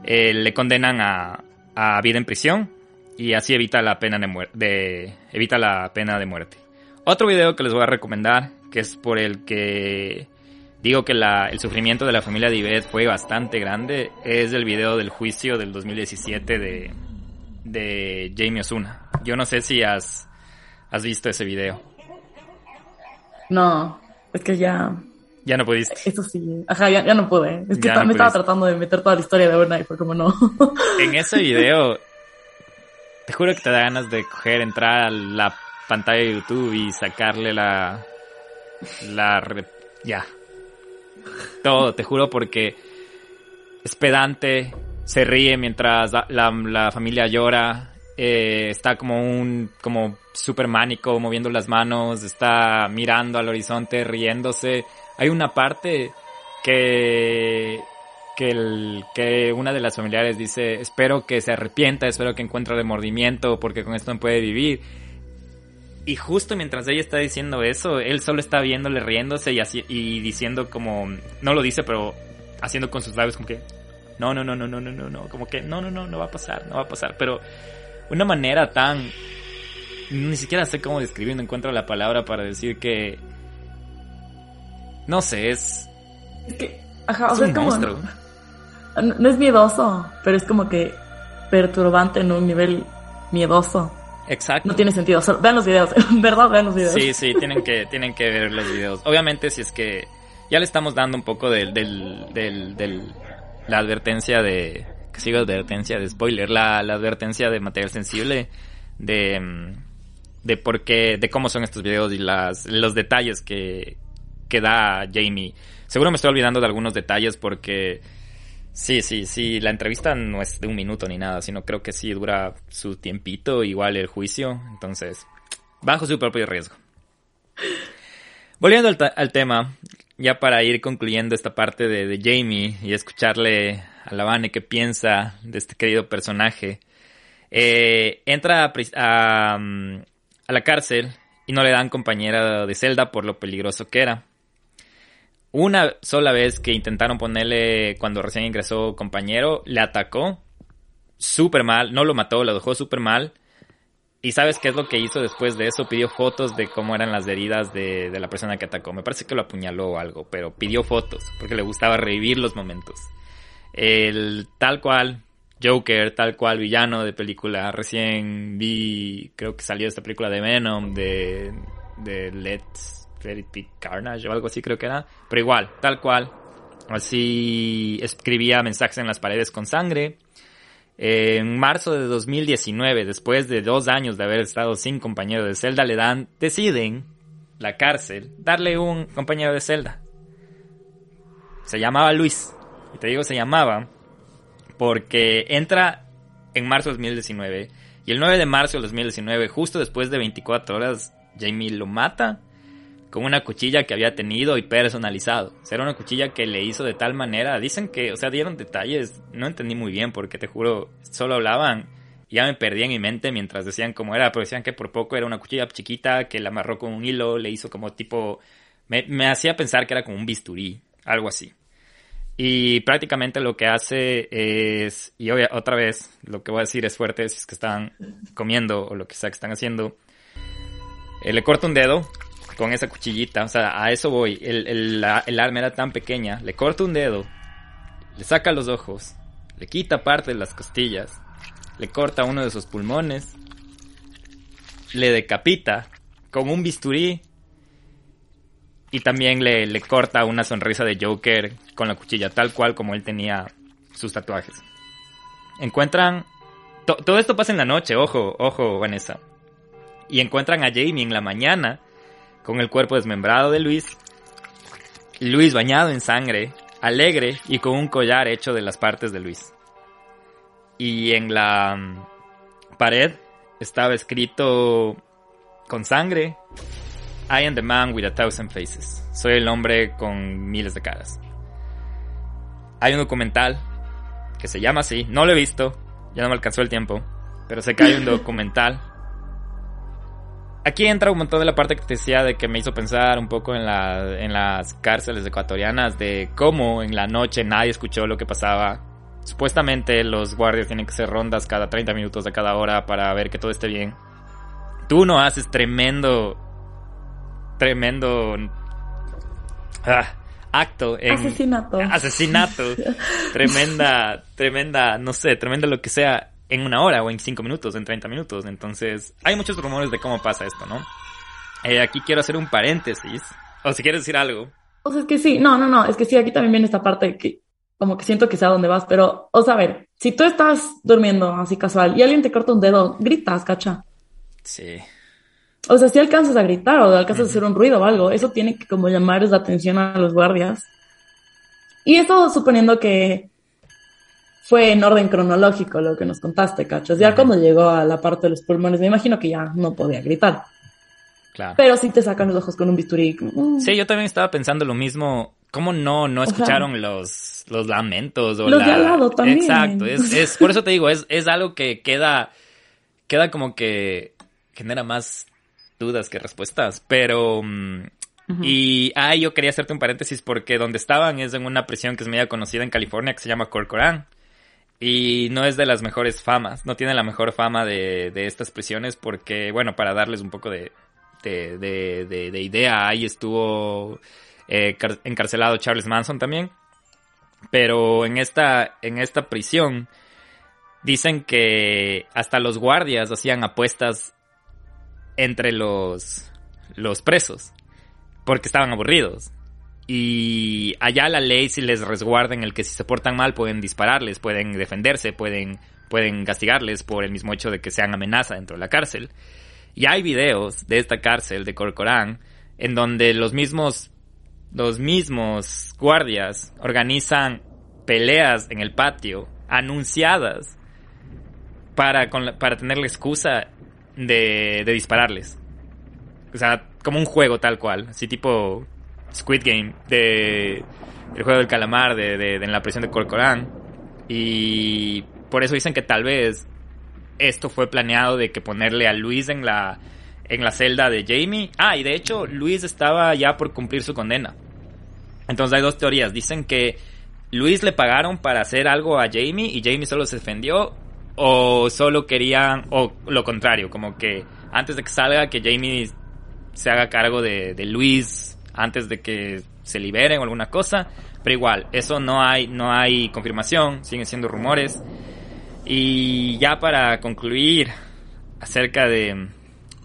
eh, le condenan a, a, vida en prisión y así evita la pena de, evita la pena de muerte. Otro video que les voy a recomendar, que es por el que digo que la, el sufrimiento de la familia de Ivette fue bastante grande, es el video del juicio del 2017 de, de Jamie Osuna. Yo no sé si has, has visto ese video. No, es que ya... Ya no pudiste. Eso sí, ajá, ya, no pude. Es que me estaba tratando de meter toda la historia de Overnight, fue como no. (laughs) En ese video, te juro que te da ganas de coger, entrar a la pantalla de YouTube y sacarle la... La... Ya. Todo, te juro porque es pedante, se ríe mientras la, familia llora, eh, está como un, como super mánico, moviendo las manos, está mirando al horizonte, riéndose. Hay una parte que, que, que una de las familiares dice, espero que se arrepienta, espero que encuentre remordimiento, porque con esto no puede vivir. Y justo mientras ella está diciendo eso, él solo está viéndole riéndose y, así, y diciendo como, no lo dice, pero haciendo con sus labios como que, no, no, no, no, no, no, no, no, como que no, no, no, no va a pasar, no va a pasar, pero una manera tan ni siquiera sé cómo describir, no encuentro la palabra para decir que no sé, es es que ajá, o sea, es como monstruo. No, es miedoso, pero es como que perturbante en un nivel miedoso. Exacto. No tiene sentido. vean los videos, (laughs) ¿verdad? Vean los videos. Sí, sí, tienen que, tienen que ver los videos. Obviamente, si es que ya le estamos dando un poco del, del, del, del la advertencia de, que sigo advertencia de spoiler, la, la advertencia de material sensible, de, de por qué, de cómo son estos videos y las, los detalles que, que da Jamie. Seguro me estoy olvidando de algunos detalles porque sí, sí, sí, la entrevista no es de un minuto ni nada, sino creo que sí dura su tiempito, igual el juicio, entonces, bajo su propio riesgo. Volviendo al, al tema, ya para ir concluyendo esta parte de, Jamie y escucharle a Lavane qué piensa de este querido personaje, eh, entra a, mm, a, la cárcel y no le dan compañera de celda por lo peligroso que era. Una sola vez que intentaron ponerle cuando recién ingresó compañero, le atacó súper mal, no lo mató, lo dejó súper mal ¿Y sabes qué es lo que hizo después de eso? Pidió fotos de cómo eran las heridas de, la persona que atacó. Me parece que lo apuñaló o algo, pero pidió fotos porque le gustaba revivir los momentos. El tal cual Joker, tal cual villano de película. Recién vi, creo que salió esta película de Venom, de, de Let's Let Carnage o algo así creo que era. Pero igual, tal cual. Así escribía mensajes en las paredes con sangre en marzo de 2019, después de dos años de haber estado sin compañero de celda, le dan, deciden, la cárcel, darle un compañero de celda. Se llamaba Luis. Y te digo se llamaba porque entra en marzo de 2019 y el 9 de marzo de 2019, justo después de 24 horas, Jamie lo mata con una cuchilla que había tenido y personalizado. O sea, era una cuchilla que le hizo de tal manera. Dicen que, o sea, dieron detalles. No entendí muy bien porque te juro, solo hablaban. Y ya me perdí en mi mente mientras decían cómo era, pero decían que por poco era una cuchilla chiquita que la amarró con un hilo, le hizo como tipo. Me, me hacía pensar que era como un bisturí, algo así. Y prácticamente lo que hace es. Y otra vez, lo que voy a decir es fuerte si es que están comiendo o lo que sea que están haciendo. Eh, le corta un dedo con esa cuchillita. O sea, a eso voy. El, el, el, arma era tan pequeña. Le corta un dedo. Le saca los ojos. Le quita parte de las costillas. Le corta uno de sus pulmones. Le decapita con un bisturí. Y también le, le corta una sonrisa de Joker con la cuchilla, tal cual como él tenía sus tatuajes. Encuentran... todo esto pasa en la noche, ojo, ojo, Vanessa. Y encuentran a Jamie en la mañana con el cuerpo desmembrado de Luis, Luis bañado en sangre, alegre y con un collar hecho de las partes de Luis. y en la mm, pared estaba escrito con sangre, I am the man with a thousand faces. Soy el hombre con miles de caras. Hay un documental que se llama así, no lo he visto, ya no me alcanzó el tiempo, pero sé que hay un (laughs) documental. Aquí entra un montón de la parte que te decía de que me hizo pensar un poco en, la, en las cárceles ecuatorianas, de cómo en la noche nadie escuchó lo que pasaba. Supuestamente los guardias tienen que hacer rondas cada 30 minutos de cada hora para ver que todo esté bien. Tú no haces tremendo, tremendo ah, acto en asesinato. Asesinato. (laughs) tremenda, tremenda, no sé, tremenda lo que sea en una hora o en cinco minutos, en 30 minutos. Entonces, hay muchos rumores de cómo pasa esto, ¿no? Eh, aquí quiero hacer un paréntesis. O si quieres decir algo. O sea, es que sí, no, no, no, es que sí, aquí también viene esta parte que como que siento que sé a dónde vas, pero, o sea, a ver, si tú estás durmiendo así casual y alguien te corta un dedo, gritas, cacha. Sí. O sea, si alcanzas a gritar o alcanzas a hacer un ruido o algo, eso tiene que como llamar la atención a los guardias. Y eso suponiendo que fue en orden cronológico lo que nos contaste, cachas. Ya cuando llegó a la parte de los pulmones, me imagino que ya no podía gritar. Claro. Pero sí te sacan los ojos con un bisturí. Sí, yo también estaba pensando lo mismo. ¿Cómo no, no escucharon los, los lamentos? O los de al lado también. Exacto, es, (laughs) es, por eso te digo, es, es algo que queda, queda como que genera más dudas que respuestas, pero... mm, Y ah, yo quería hacerte un paréntesis porque donde estaban es en una prisión que es media conocida en California que se llama Corcoran. Y no es de las mejores famas, no tiene la mejor fama de, de estas prisiones porque, bueno, para darles un poco de, de, de, de- de idea, ahí estuvo eh, car- encarcelado Charles Manson también. Pero en esta, en esta prisión dicen que hasta los guardias hacían apuestas entre los, los presos porque estaban aburridos. Y allá la ley si les resguarda en el que si se portan mal pueden dispararles, pueden defenderse, pueden, pueden castigarles por el mismo hecho de que sean amenaza dentro de la cárcel. Y hay videos de esta cárcel de Corcoran en donde los mismos, los mismos guardias organizan peleas en el patio anunciadas para, con la- para tener la excusa de, de dispararles. O sea, como un juego tal cual, así tipo Squid Game, de el juego del calamar, de, en la prisión de Corcoran. Y por eso dicen que tal vez esto fue planeado de que ponerle a Luis en la, en la celda de Jamie. Ah, y de hecho Luis estaba ya por cumplir su condena. Entonces hay dos teorías. Dicen que Luis le pagaron para hacer algo a Jamie y Jamie solo se defendió o solo querían, o lo contrario, como que antes de que salga, que Jamie se haga cargo de, de Luis antes de que se liberen o alguna cosa. Pero igual, eso no hay, no hay confirmación, siguen siendo rumores. Y ya para concluir acerca de,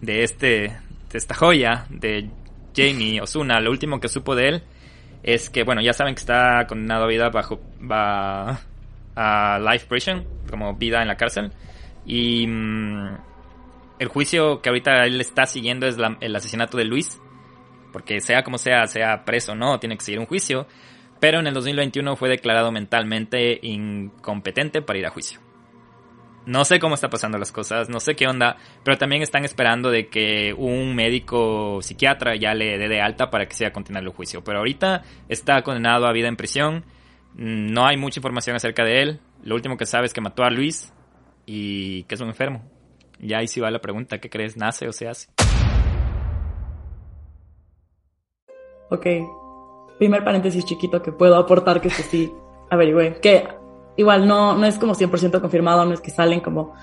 de este, de esta joya de Jamie Osuna, lo último que supo de él es que, bueno, ya saben que está condenado a vida bajo, a life prison, como vida en la cárcel. Y mm, el juicio que ahorita él está siguiendo es la- el asesinato de Luis. Porque sea como sea, sea preso o no, tiene que seguir un juicio. Pero en el 2021 fue declarado mentalmente incompetente para ir a juicio. No sé cómo está pasando las cosas, no sé qué onda, pero también están esperando de que un médico psiquiatra ya le dé de alta para que siga continuando el juicio. Pero ahorita está condenado a vida en prisión, no hay mucha información acerca de él. Lo último que sabe es que mató a Luis y que es un enfermo. Ya ahí sí va la pregunta, ¿qué crees? ¿Nace o se hace? Ok. Primer paréntesis chiquito que puedo aportar que este sí averigüé. Que igual no, no es como 100% confirmado, no es que salen como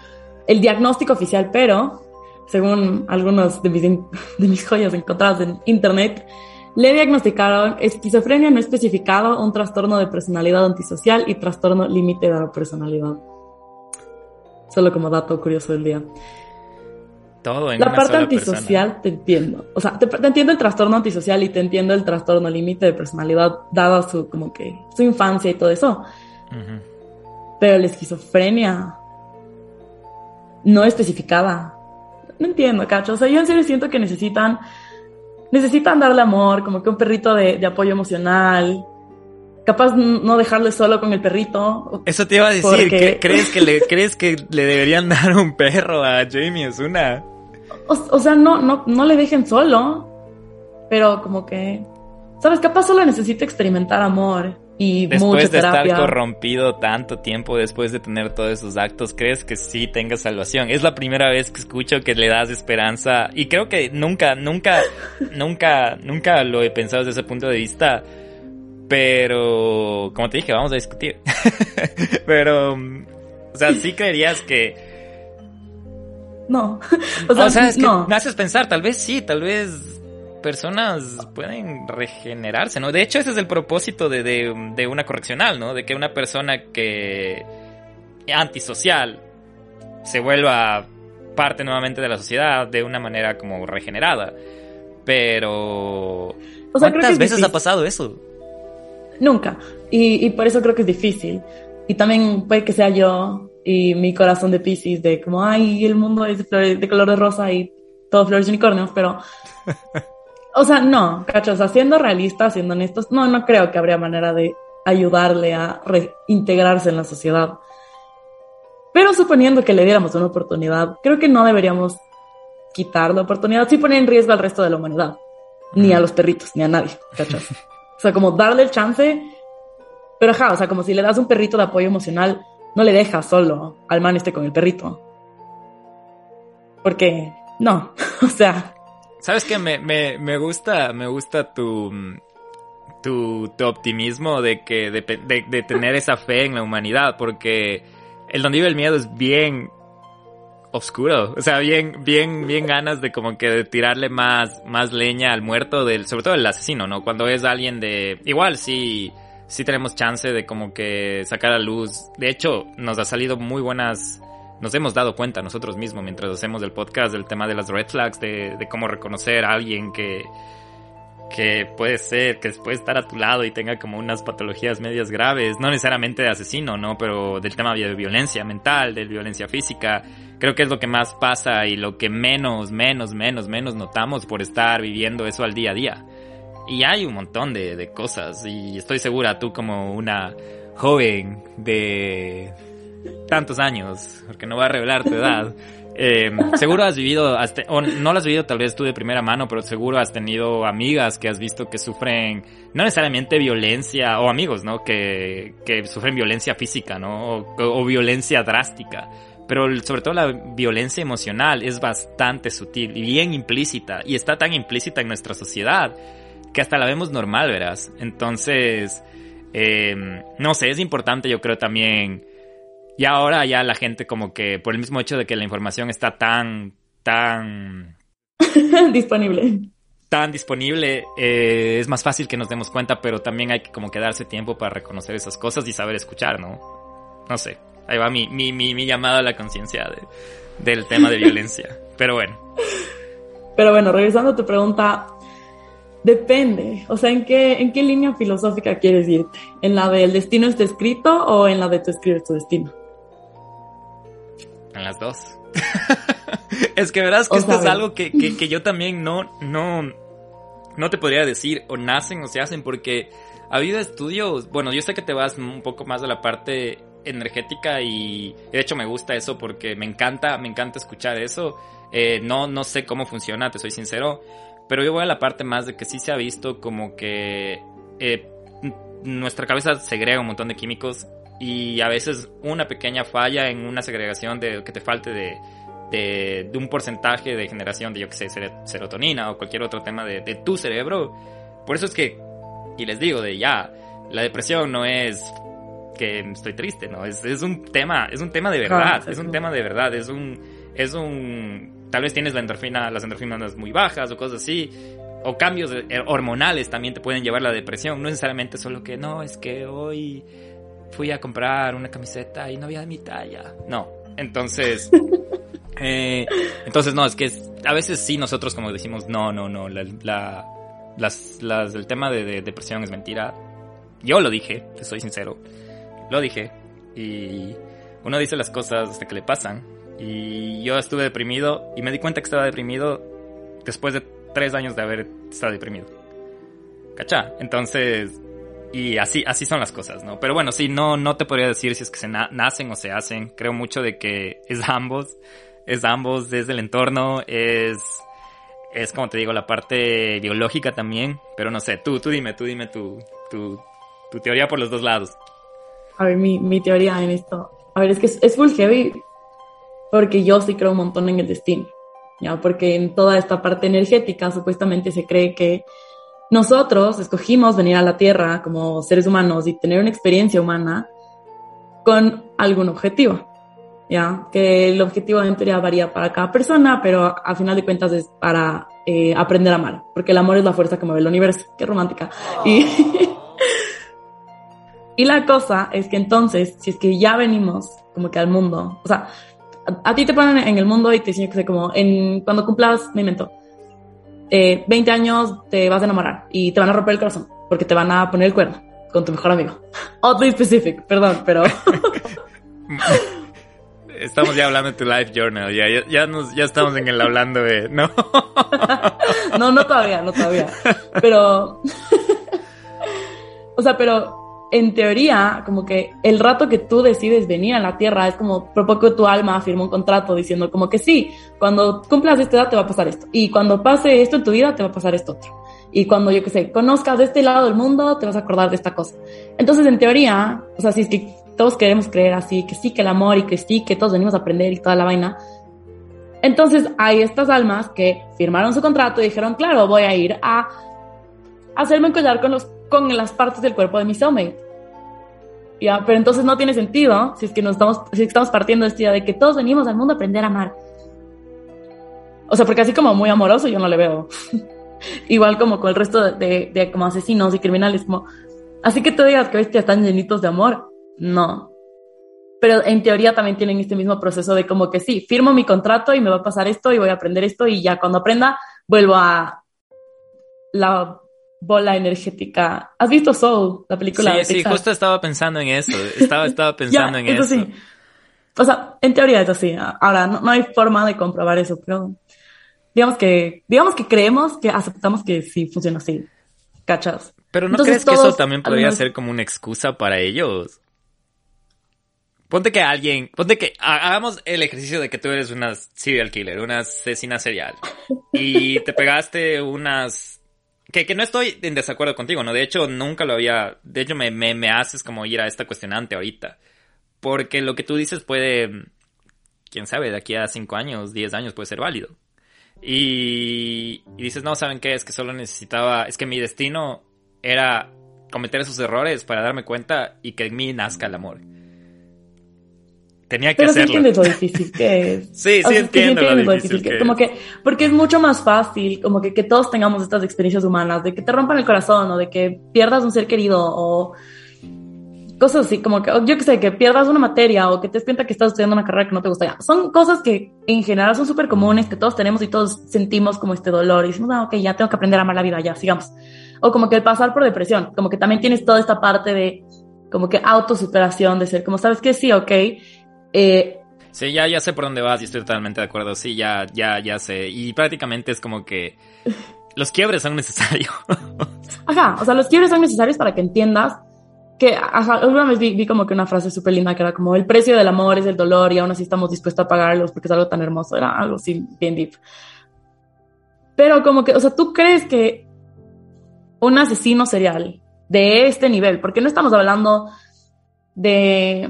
el diagnóstico oficial, pero según algunos de mis, (laughs) de mis joyas encontradas en internet, le diagnosticaron esquizofrenia no especificado, un trastorno de personalidad antisocial y trastorno límite de la personalidad. Solo como dato curioso del día. Todo en La una parte sola antisocial persona. te entiendo. O sea, te, te entiendo el trastorno antisocial y te entiendo el trastorno límite de personalidad, dada su, como que, su infancia y todo eso. Pero la esquizofrenia no especificada. No entiendo, cacho. O sea, yo en serio siento que necesitan, necesitan darle amor, como que un perrito de, de apoyo emocional. capaz no dejarle solo con el perrito. Eso te iba a decir, ¿crees que le crees que le deberían (laughs) dar un perro a Jamie Osuna? O, o sea, no, no, no le dejen solo, pero como que, sabes, capaz solo necesita experimentar amor y después de estar corrompido tanto tiempo después de tener todos esos actos, ¿crees que sí tenga salvación? Es la primera vez que escucho que le das esperanza y creo que nunca, nunca, (laughs) nunca, nunca lo he pensado desde ese punto de vista. Pero, como te dije, vamos a discutir. (laughs) pero, o sea, sí creerías que... No. (laughs) O sea, es que no. me haces pensar, tal vez sí, tal vez personas pueden regenerarse, ¿no? De hecho, ese es el propósito de, de, una correccional, ¿no? De que una persona que antisocial se vuelva parte nuevamente de la sociedad de una manera como regenerada. Pero... ¿Cuántas veces ha pasado eso? Nunca. Y, y, por eso creo que es difícil. Y también puede que sea yo y mi corazón de Pisces, de como, ay, el mundo es de, color de rosa y todo flores y unicornios, pero (laughs) O sea, no, cachos, siendo realistas, siendo honestos, no, no creo que habría manera de ayudarle a reintegrarse en la sociedad. Pero suponiendo que le diéramos una oportunidad, creo que no deberíamos quitar la oportunidad, sí poner en riesgo al resto de la humanidad, ni a los perritos, ni a nadie, cachos. O sea, como darle el chance, pero ajá, o sea, como si le das un perrito de apoyo emocional, no le dejas solo al man este con el perrito. Porque, no, (laughs) o sea, ¿Sabes qué? Me, me, me gusta, me gusta tu, tu, tu optimismo de que, de, de, tener esa fe en la humanidad, porque el donde vive el miedo es bien oscuro, o sea, bien, bien, bien ganas de como que de tirarle más, más leña al muerto del, sobre todo el asesino, ¿no? Cuando es alguien de, igual sí, sí tenemos chance de como que sacar a luz. De hecho, nos ha salido muy buenas nos hemos dado cuenta nosotros mismos mientras hacemos el podcast del tema de las red flags, de, cómo reconocer a alguien que, que puede ser, que puede estar a tu lado y tenga como unas patologías medias graves, no necesariamente de asesino, ¿no? Pero del tema de violencia mental, de violencia física, creo que es lo que más pasa y lo que menos, menos, menos, menos notamos por estar viviendo eso al día a día. Y hay un montón de, de cosas y estoy segura, tú como una joven de tantos años, porque no va a revelar tu edad. (laughs) Eh, seguro has vivido, o no lo has vivido tal vez tú de primera mano, pero seguro has tenido amigas que has visto que sufren, no necesariamente violencia, o amigos, ¿no? Que, que sufren violencia física, ¿no? O, violencia drástica. Pero sobre todo la violencia emocional es bastante sutil y bien implícita, y está tan implícita en nuestra sociedad que hasta la vemos normal, verás. Entonces, eh, no sé, es importante yo creo también y ahora ya la gente como que por el mismo hecho de que la información está tan, tan... (laughs) disponible. Tan disponible, eh, es más fácil que nos demos cuenta, pero también hay que como que darse tiempo para reconocer esas cosas y saber escuchar, ¿no? No sé, ahí va mi, mi, mi, mi llamada a la conciencia de, del tema de violencia. (laughs) Pero bueno. Pero bueno, regresando a tu pregunta, Depende, o sea, ¿en qué, ¿en qué línea filosófica quieres irte? ¿En la del destino está escrito o en la de tú escribes tu destino? En las dos. (laughs) es que verás que esto es algo que, que, yo también no, no, no te podría decir o nacen o se hacen porque ha habido estudios, bueno, yo sé que te vas un poco más a la parte energética y de hecho me gusta eso porque me encanta, me encanta escuchar eso. Eh, no, no sé cómo funciona, te soy sincero, pero yo voy a la parte más de que sí se ha visto como que eh, nuestra cabeza segrega un montón de químicos y a veces una pequeña falla en una segregación de que te falte de, de, un porcentaje de generación de, yo que sé, serotonina o cualquier otro tema de, de, tu cerebro. Por eso es que, y les digo de ya, la depresión no es que estoy triste, ¿no? Es, es un tema, es un tema de verdad, es un tema de verdad, es un, es un, tal vez tienes la endorfina, las endorfinas muy bajas o cosas así, o cambios hormonales también te pueden llevar a la depresión, no necesariamente solo que no, es que hoy fui a comprar una camiseta y no había de mi talla. No, entonces... (laughs) Eh, entonces, no, es que a veces sí nosotros como decimos, no, no, no, la, las, las, el tema de, depresión es mentira. Yo lo dije, te soy sincero, lo dije. Y uno dice las cosas hasta que le pasan. Y yo estuve deprimido y me di cuenta que estaba deprimido después de tres años de haber estado deprimido. ¿Cachá? Entonces, y así, así son las cosas, ¿no? Pero bueno, sí, no, no te podría decir si es que se nacen o se hacen. Creo mucho de que es ambos. Es ambos, desde el entorno, es, es como te digo, la parte biológica también. Pero no sé, tú, tú dime, tú dime tu, tu, tu teoría por los dos lados. A ver, mi, mi teoría en esto. A ver, es que es, es full heavy porque yo sí creo un montón en el destino. ¿ya? Porque en toda esta parte energética supuestamente se cree que nosotros escogimos venir a la Tierra como seres humanos y tener una experiencia humana con algún objetivo, ¿ya? Que el objetivo en teoría varía para cada persona, pero al final de cuentas es para eh, aprender a amar, porque el amor es la fuerza que mueve el universo. Qué romántica. Y, (laughs) y la cosa es que entonces, si es que ya venimos como que al mundo, o sea, a, ti te ponen en el mundo y te dicen que sé, como en, cuando cumplas, me invento, eh, 20 años te vas a enamorar y te van a romper el corazón porque te van a poner el cuerno con tu mejor amigo. (laughs) Oddly specific, perdón, pero... (laughs) Estamos ya hablando de tu life journal, ya, ya, ya, nos, ya estamos en el hablando de... No. (laughs) no, no todavía, no todavía. Pero... o sea, pero en teoría, como que el rato que tú decides venir a la Tierra es como por poco tu alma firma un contrato diciendo como que sí, cuando cumplas esta edad te va a pasar esto. Y cuando pase esto en tu vida te va a pasar esto otro. Y cuando, yo qué sé, conozcas de este lado del mundo, te vas a acordar de esta cosa. Entonces, en teoría, o sea, si es que todos queremos creer así, que sí, que el amor y que sí, que todos venimos a aprender y toda la vaina. Entonces, hay estas almas que firmaron su contrato y dijeron, claro, voy a ir a hacerme encollar con los con las partes del cuerpo de mi soulmate. Ya, pero entonces no tiene sentido si es que nos estamos, si estamos partiendo de esta idea de que todos venimos al mundo a aprender a amar. O sea, porque así como muy amoroso yo no le veo. (laughs) Igual como con el resto de, de, como asesinos y criminales, como, así que tú digas que bestias están llenitos de amor. No. Pero en teoría también tienen este mismo proceso de como que sí, firmo mi contrato y me va a pasar esto y voy a aprender esto y ya cuando aprenda vuelvo a la bola energética. ¿Has visto Soul, la película? Sí, sí, justo estaba pensando en eso. Estaba, estaba (laughs) pensando en eso. Sí. O sea, en teoría es así. Ahora, no, hay forma de comprobar eso, pero digamos que, digamos que creemos que aceptamos que sí funciona así. ¿Cachas? Pero ¿no crees que eso también podría ser como una excusa para ellos? Ponte que alguien, ponte que hagamos el ejercicio de que tú eres una serial killer, una asesina serial. Y te pegaste unas que, que, no estoy en desacuerdo contigo, ¿no? De hecho, nunca lo había. De hecho, me, me, me, haces como ir a esta cuestionante ahorita. Porque lo que tú dices puede. Quién sabe, de aquí a 5 años, 10 años puede ser válido. Y, y dices, no, ¿saben qué? Es que solo necesitaba. Es que mi destino era cometer esos errores para darme cuenta y que en mí nazca el amor. Tenía que Pero hacerlo. sí entiendes lo difícil que es. (laughs) sí, sí entiendo lo, difícil, que, Como que, porque es mucho más fácil, como que, que todos tengamos estas experiencias humanas, de que te rompan el corazón o de que pierdas un ser querido o cosas así, como que, yo que sé, que pierdas una materia o que te des cuenta que estás estudiando una carrera que no te gusta. Son cosas que en general son súper comunes, que todos tenemos y todos sentimos como este dolor y decimos, ah, ok, ya tengo que aprender a amar la vida, ya, sigamos. O como que el pasar por depresión, como que también tienes toda esta parte de como que autosuperación, de ser como, sabes que sí, ok, eh, sí, ya, ya sé por dónde vas y estoy totalmente de acuerdo. Sí, ya, ya, ya sé. Y prácticamente es como que los quiebres son necesarios. (laughs) Ajá, o sea, los quiebres son necesarios para que entiendas que, ajá, alguna vez vi, como que una frase súper linda que era como el precio del amor es el dolor y aún así estamos dispuestos a pagarlos porque es algo tan hermoso. Era algo así bien deep. Pero como que, o sea, tú crees que un asesino serial de este nivel, porque no estamos hablando de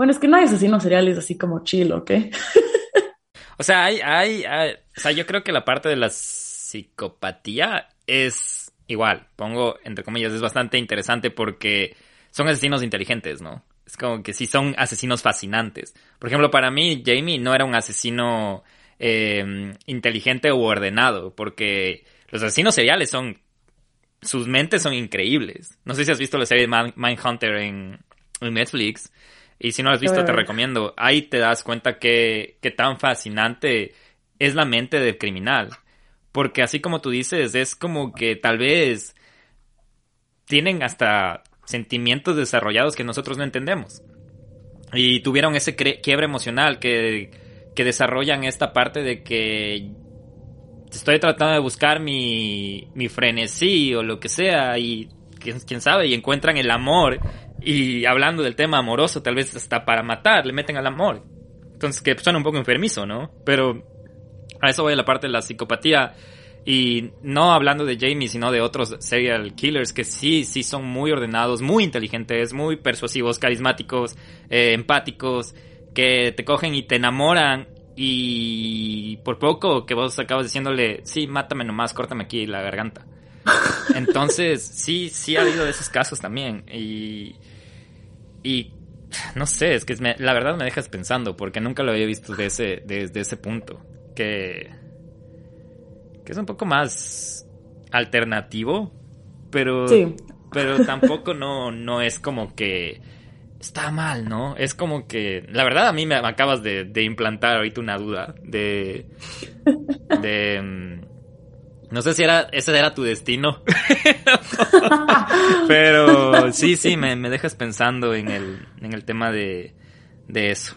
bueno, es que no hay asesinos seriales así como chill, ¿ok? (laughs) o sea, hay, hay, o sea, yo creo que la parte de la psicopatía es igual, pongo entre comillas, es bastante interesante porque son asesinos inteligentes, ¿no? Es como que sí son asesinos fascinantes. Por ejemplo, para mí, Jamie no era un asesino eh, inteligente u ordenado, porque los asesinos seriales son. Sus mentes son increíbles. No sé si has visto la serie Mindhunter en, en Netflix. Y si no lo has visto, te recomiendo. Ahí te das cuenta que, que tan fascinante es la mente del criminal. Porque así como tú dices, es como que tal vez tienen hasta sentimientos desarrollados que nosotros no entendemos. Y tuvieron ese quiebre emocional que, que desarrollan esta parte de que estoy tratando de buscar mi, mi frenesí o lo que sea y quién, sabe, y encuentran el amor y hablando del tema amoroso, tal vez hasta para matar, le meten al amor. Entonces, que suena un poco enfermizo, ¿no? Pero a eso voy a la parte de la psicopatía. Y no hablando de Jamie, sino de otros serial killers que sí, sí son muy ordenados, muy inteligentes, muy persuasivos, carismáticos, eh, empáticos, que te cogen y te enamoran y por poco que vos acabas diciéndole, sí, mátame nomás, córtame aquí la garganta. (laughs) Entonces, sí, sí ha habido de esos casos también. Y, y no sé, es que la verdad me dejas pensando, porque nunca lo había visto desde ese, ese punto. Que, que es un poco más alternativo, pero, pero tampoco no, no es como que está mal, ¿no? Es como que, la verdad a mí me acabas de, de implantar ahorita una duda de, de, mm, no sé si era, ese era tu destino. (laughs) Pero sí, sí, me, dejas pensando en el, en el tema de, de eso.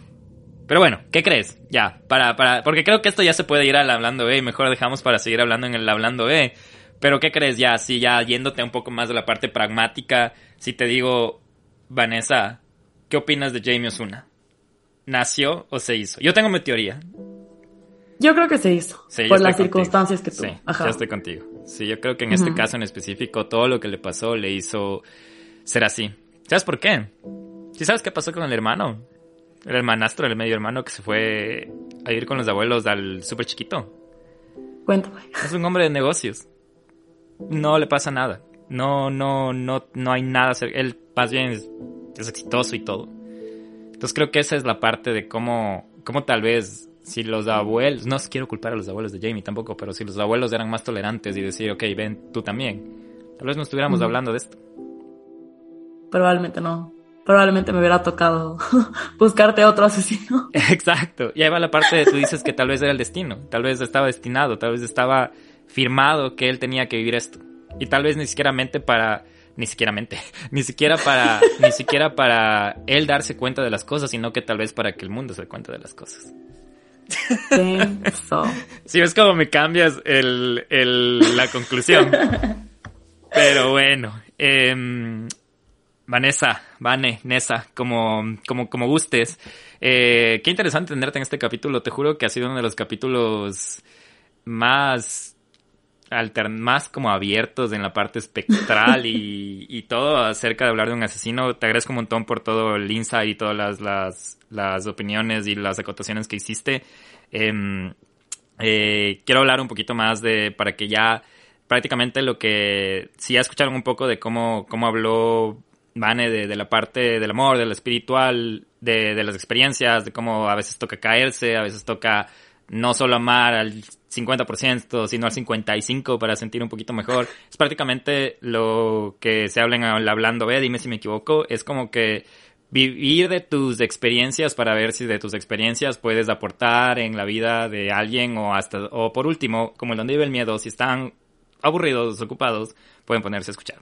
Pero bueno, ¿qué crees? Ya, para, para, porque creo que esto ya se puede ir al hablando B y mejor dejamos para seguir hablando en el hablando B. Pero ¿qué crees ya? Sí, ya yéndote un poco más de la parte pragmática, si te digo, Vanessa, ¿qué opinas de Jamie Osuna? ¿Nació o se hizo? Yo tengo mi teoría. Yo creo que se hizo. por las circunstancias que tuvo. Sí, ya estoy contigo. Sí, yo creo que en este caso en específico, todo lo que le pasó le hizo ser así. ¿Sabes por qué? ¿Sí sabes qué pasó con el hermano? El hermanastro, el medio hermano que se fue a ir con los abuelos al súper chiquito. Cuéntame. Es un hombre de negocios. No le pasa nada. No, no, no, no hay nada. Él más bien es, es exitoso y todo. Entonces creo que esa es la parte de cómo, cómo tal vez si los abuelos, no quiero culpar a los abuelos de Jamie tampoco, pero si los abuelos eran más tolerantes y decir, ok, ven tú también, tal vez no estuviéramos hablando de esto. Probablemente no. Probablemente me hubiera tocado (laughs) buscarte otro asesino. (laughs) Exacto. Y ahí va la parte de tú dices que tal vez era el destino, tal vez estaba destinado, tal vez estaba firmado que él tenía que vivir esto. Y tal vez ni siquiera mente para ni siquiera mente, (laughs) ni siquiera para ni siquiera para él darse cuenta de las cosas, sino que tal vez para que el mundo se dé cuenta de las cosas. Si ves como me cambias el, la conclusión. Pero bueno, em, Vanessa, Vane, Nessa, como, como, como gustes. Eh, qué interesante tenerte en este capítulo. Te juro que ha sido uno de los capítulos más más como abiertos en la parte espectral y, (laughs) y, todo acerca de hablar de un asesino. Te agradezco un montón por todo el insight y todas las, las, las opiniones y las acotaciones que hiciste. Em, eh, quiero hablar un poquito más de, para que ya prácticamente lo que, si ya escucharon un poco de cómo, cómo habló Vane de, de la parte del amor, de lo espiritual, de, de las experiencias, de cómo a veces toca caerse, a veces toca no solo amar al 50%, sino al 55% para sentir un poquito mejor. (laughs) Es prácticamente lo que se habla en Hablando B, dime si me equivoco, es como que vivir de tus experiencias para ver si de tus experiencias puedes aportar en la vida de alguien o hasta, o por último, como el donde vive el miedo, si están aburridos, ocupados, pueden ponerse a escuchar.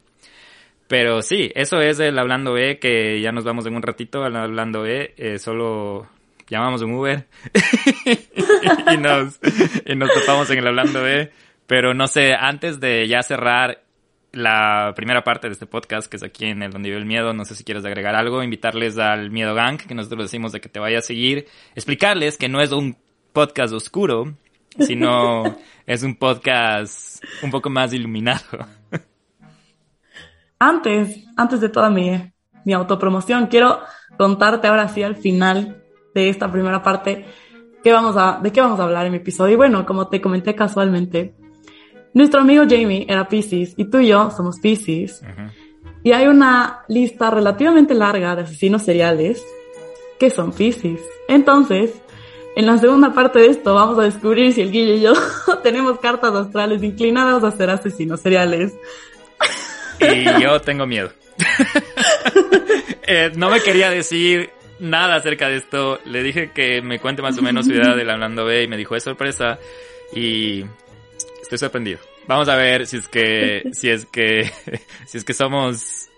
Pero sí, eso es el Hablando B, que ya nos vamos en un ratito al Hablando B, eh, solo llamamos un Uber (laughs) y, nos, y nos topamos en el Hablando B. Pero no sé, antes de ya cerrar la primera parte de este podcast, que es aquí en el Donde Vive el Miedo. No sé si quieres agregar algo, invitarles al Miedo Gang, que nosotros decimos de que te vaya a seguir, explicarles que no es un podcast oscuro, sino (laughs) es un podcast un poco más iluminado. Antes, antes de toda mi, mi autopromoción, quiero contarte ahora sí al final de esta primera parte qué vamos a, de qué vamos a hablar en mi episodio. Y bueno, como te comenté casualmente, nuestro amigo Jamie era Pisces y tú y yo somos Pisces. Y hay una lista relativamente larga de asesinos seriales que son Pisces. Entonces, en la segunda parte de esto vamos a descubrir si el Guillo y yo (laughs) tenemos cartas astrales inclinadas a ser asesinos seriales. Y yo tengo miedo. (laughs) Eh, no me quería decir nada acerca de esto. Le dije que me cuente más o menos su idea (laughs) del Hablando B y me dijo es sorpresa. Y estoy sorprendido. Vamos a ver si es que, (laughs) si es que, (laughs) si es que somos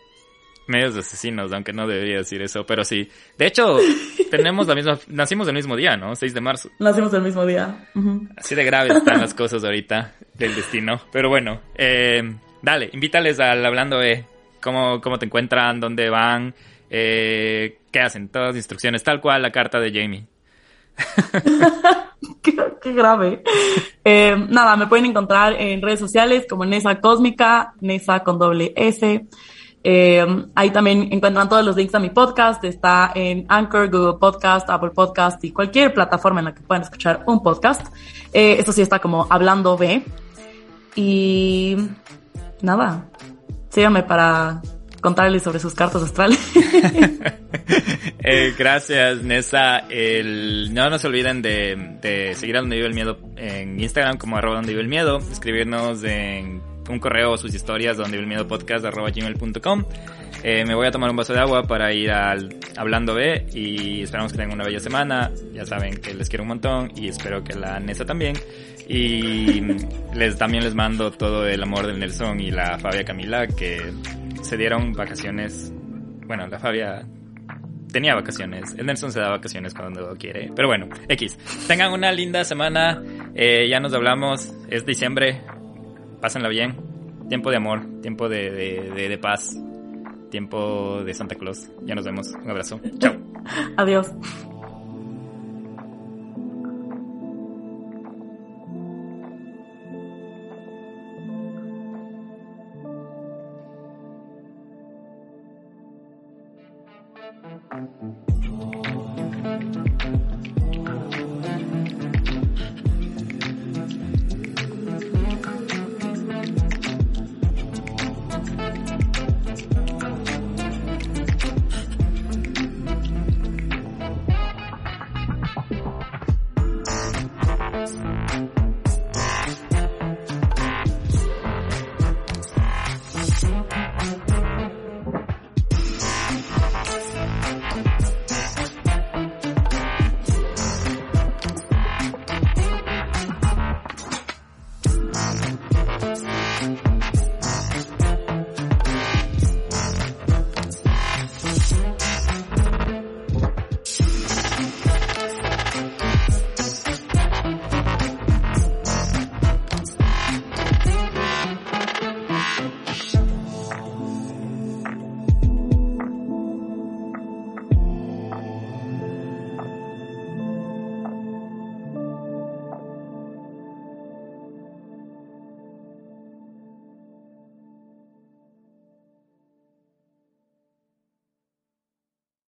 medios asesinos, aunque no debería decir eso, pero sí. De hecho, tenemos la misma, nacimos el mismo día, ¿no? 6 de marzo. Nacimos el mismo día. Así de graves están las cosas ahorita del destino. Pero bueno, eh, dale, invítales al Hablando E. cómo, cómo te encuentran, dónde van, eh, qué hacen, todas las instrucciones, tal cual la carta de Jamie. (laughs) qué, grave. Eh, nada, me pueden encontrar en redes sociales como Nesa Cósmica, Nesa con doble S. Eh, ahí también encuentran todos los links a mi podcast. Está en Anchor, Google Podcast, Apple Podcast y cualquier plataforma en la que puedan escuchar un podcast. Eh, esto sí está como hablando B. Y nada, síganme para contarles sobre sus cartas astrales. (laughs) eh, gracias, Nessa. No nos olviden de, de seguir a Donde Vive el Miedo en Instagram como arroba Donde Vive el Miedo, escribirnos en un correo o sus historias donde vive el miedo podcast arroba gmail.com. Eh, me voy a tomar un vaso de agua para ir al Hablando B y esperamos que tengan una bella semana. Ya saben que les quiero un montón y espero que la Nessa también. Y les también les mando todo el amor del Nelson y la Fabia Camila que se dieron vacaciones. Bueno, la Fabia tenía vacaciones. El Nelson se da vacaciones cuando quiere. Pero bueno, X. Tengan una linda semana. Eh, ya nos hablamos. Es diciembre. Pásenla bien. Tiempo de amor. Tiempo de, de, de paz. Tiempo de Santa Claus. Ya nos vemos. Un abrazo. Chao. (laughs) Adiós.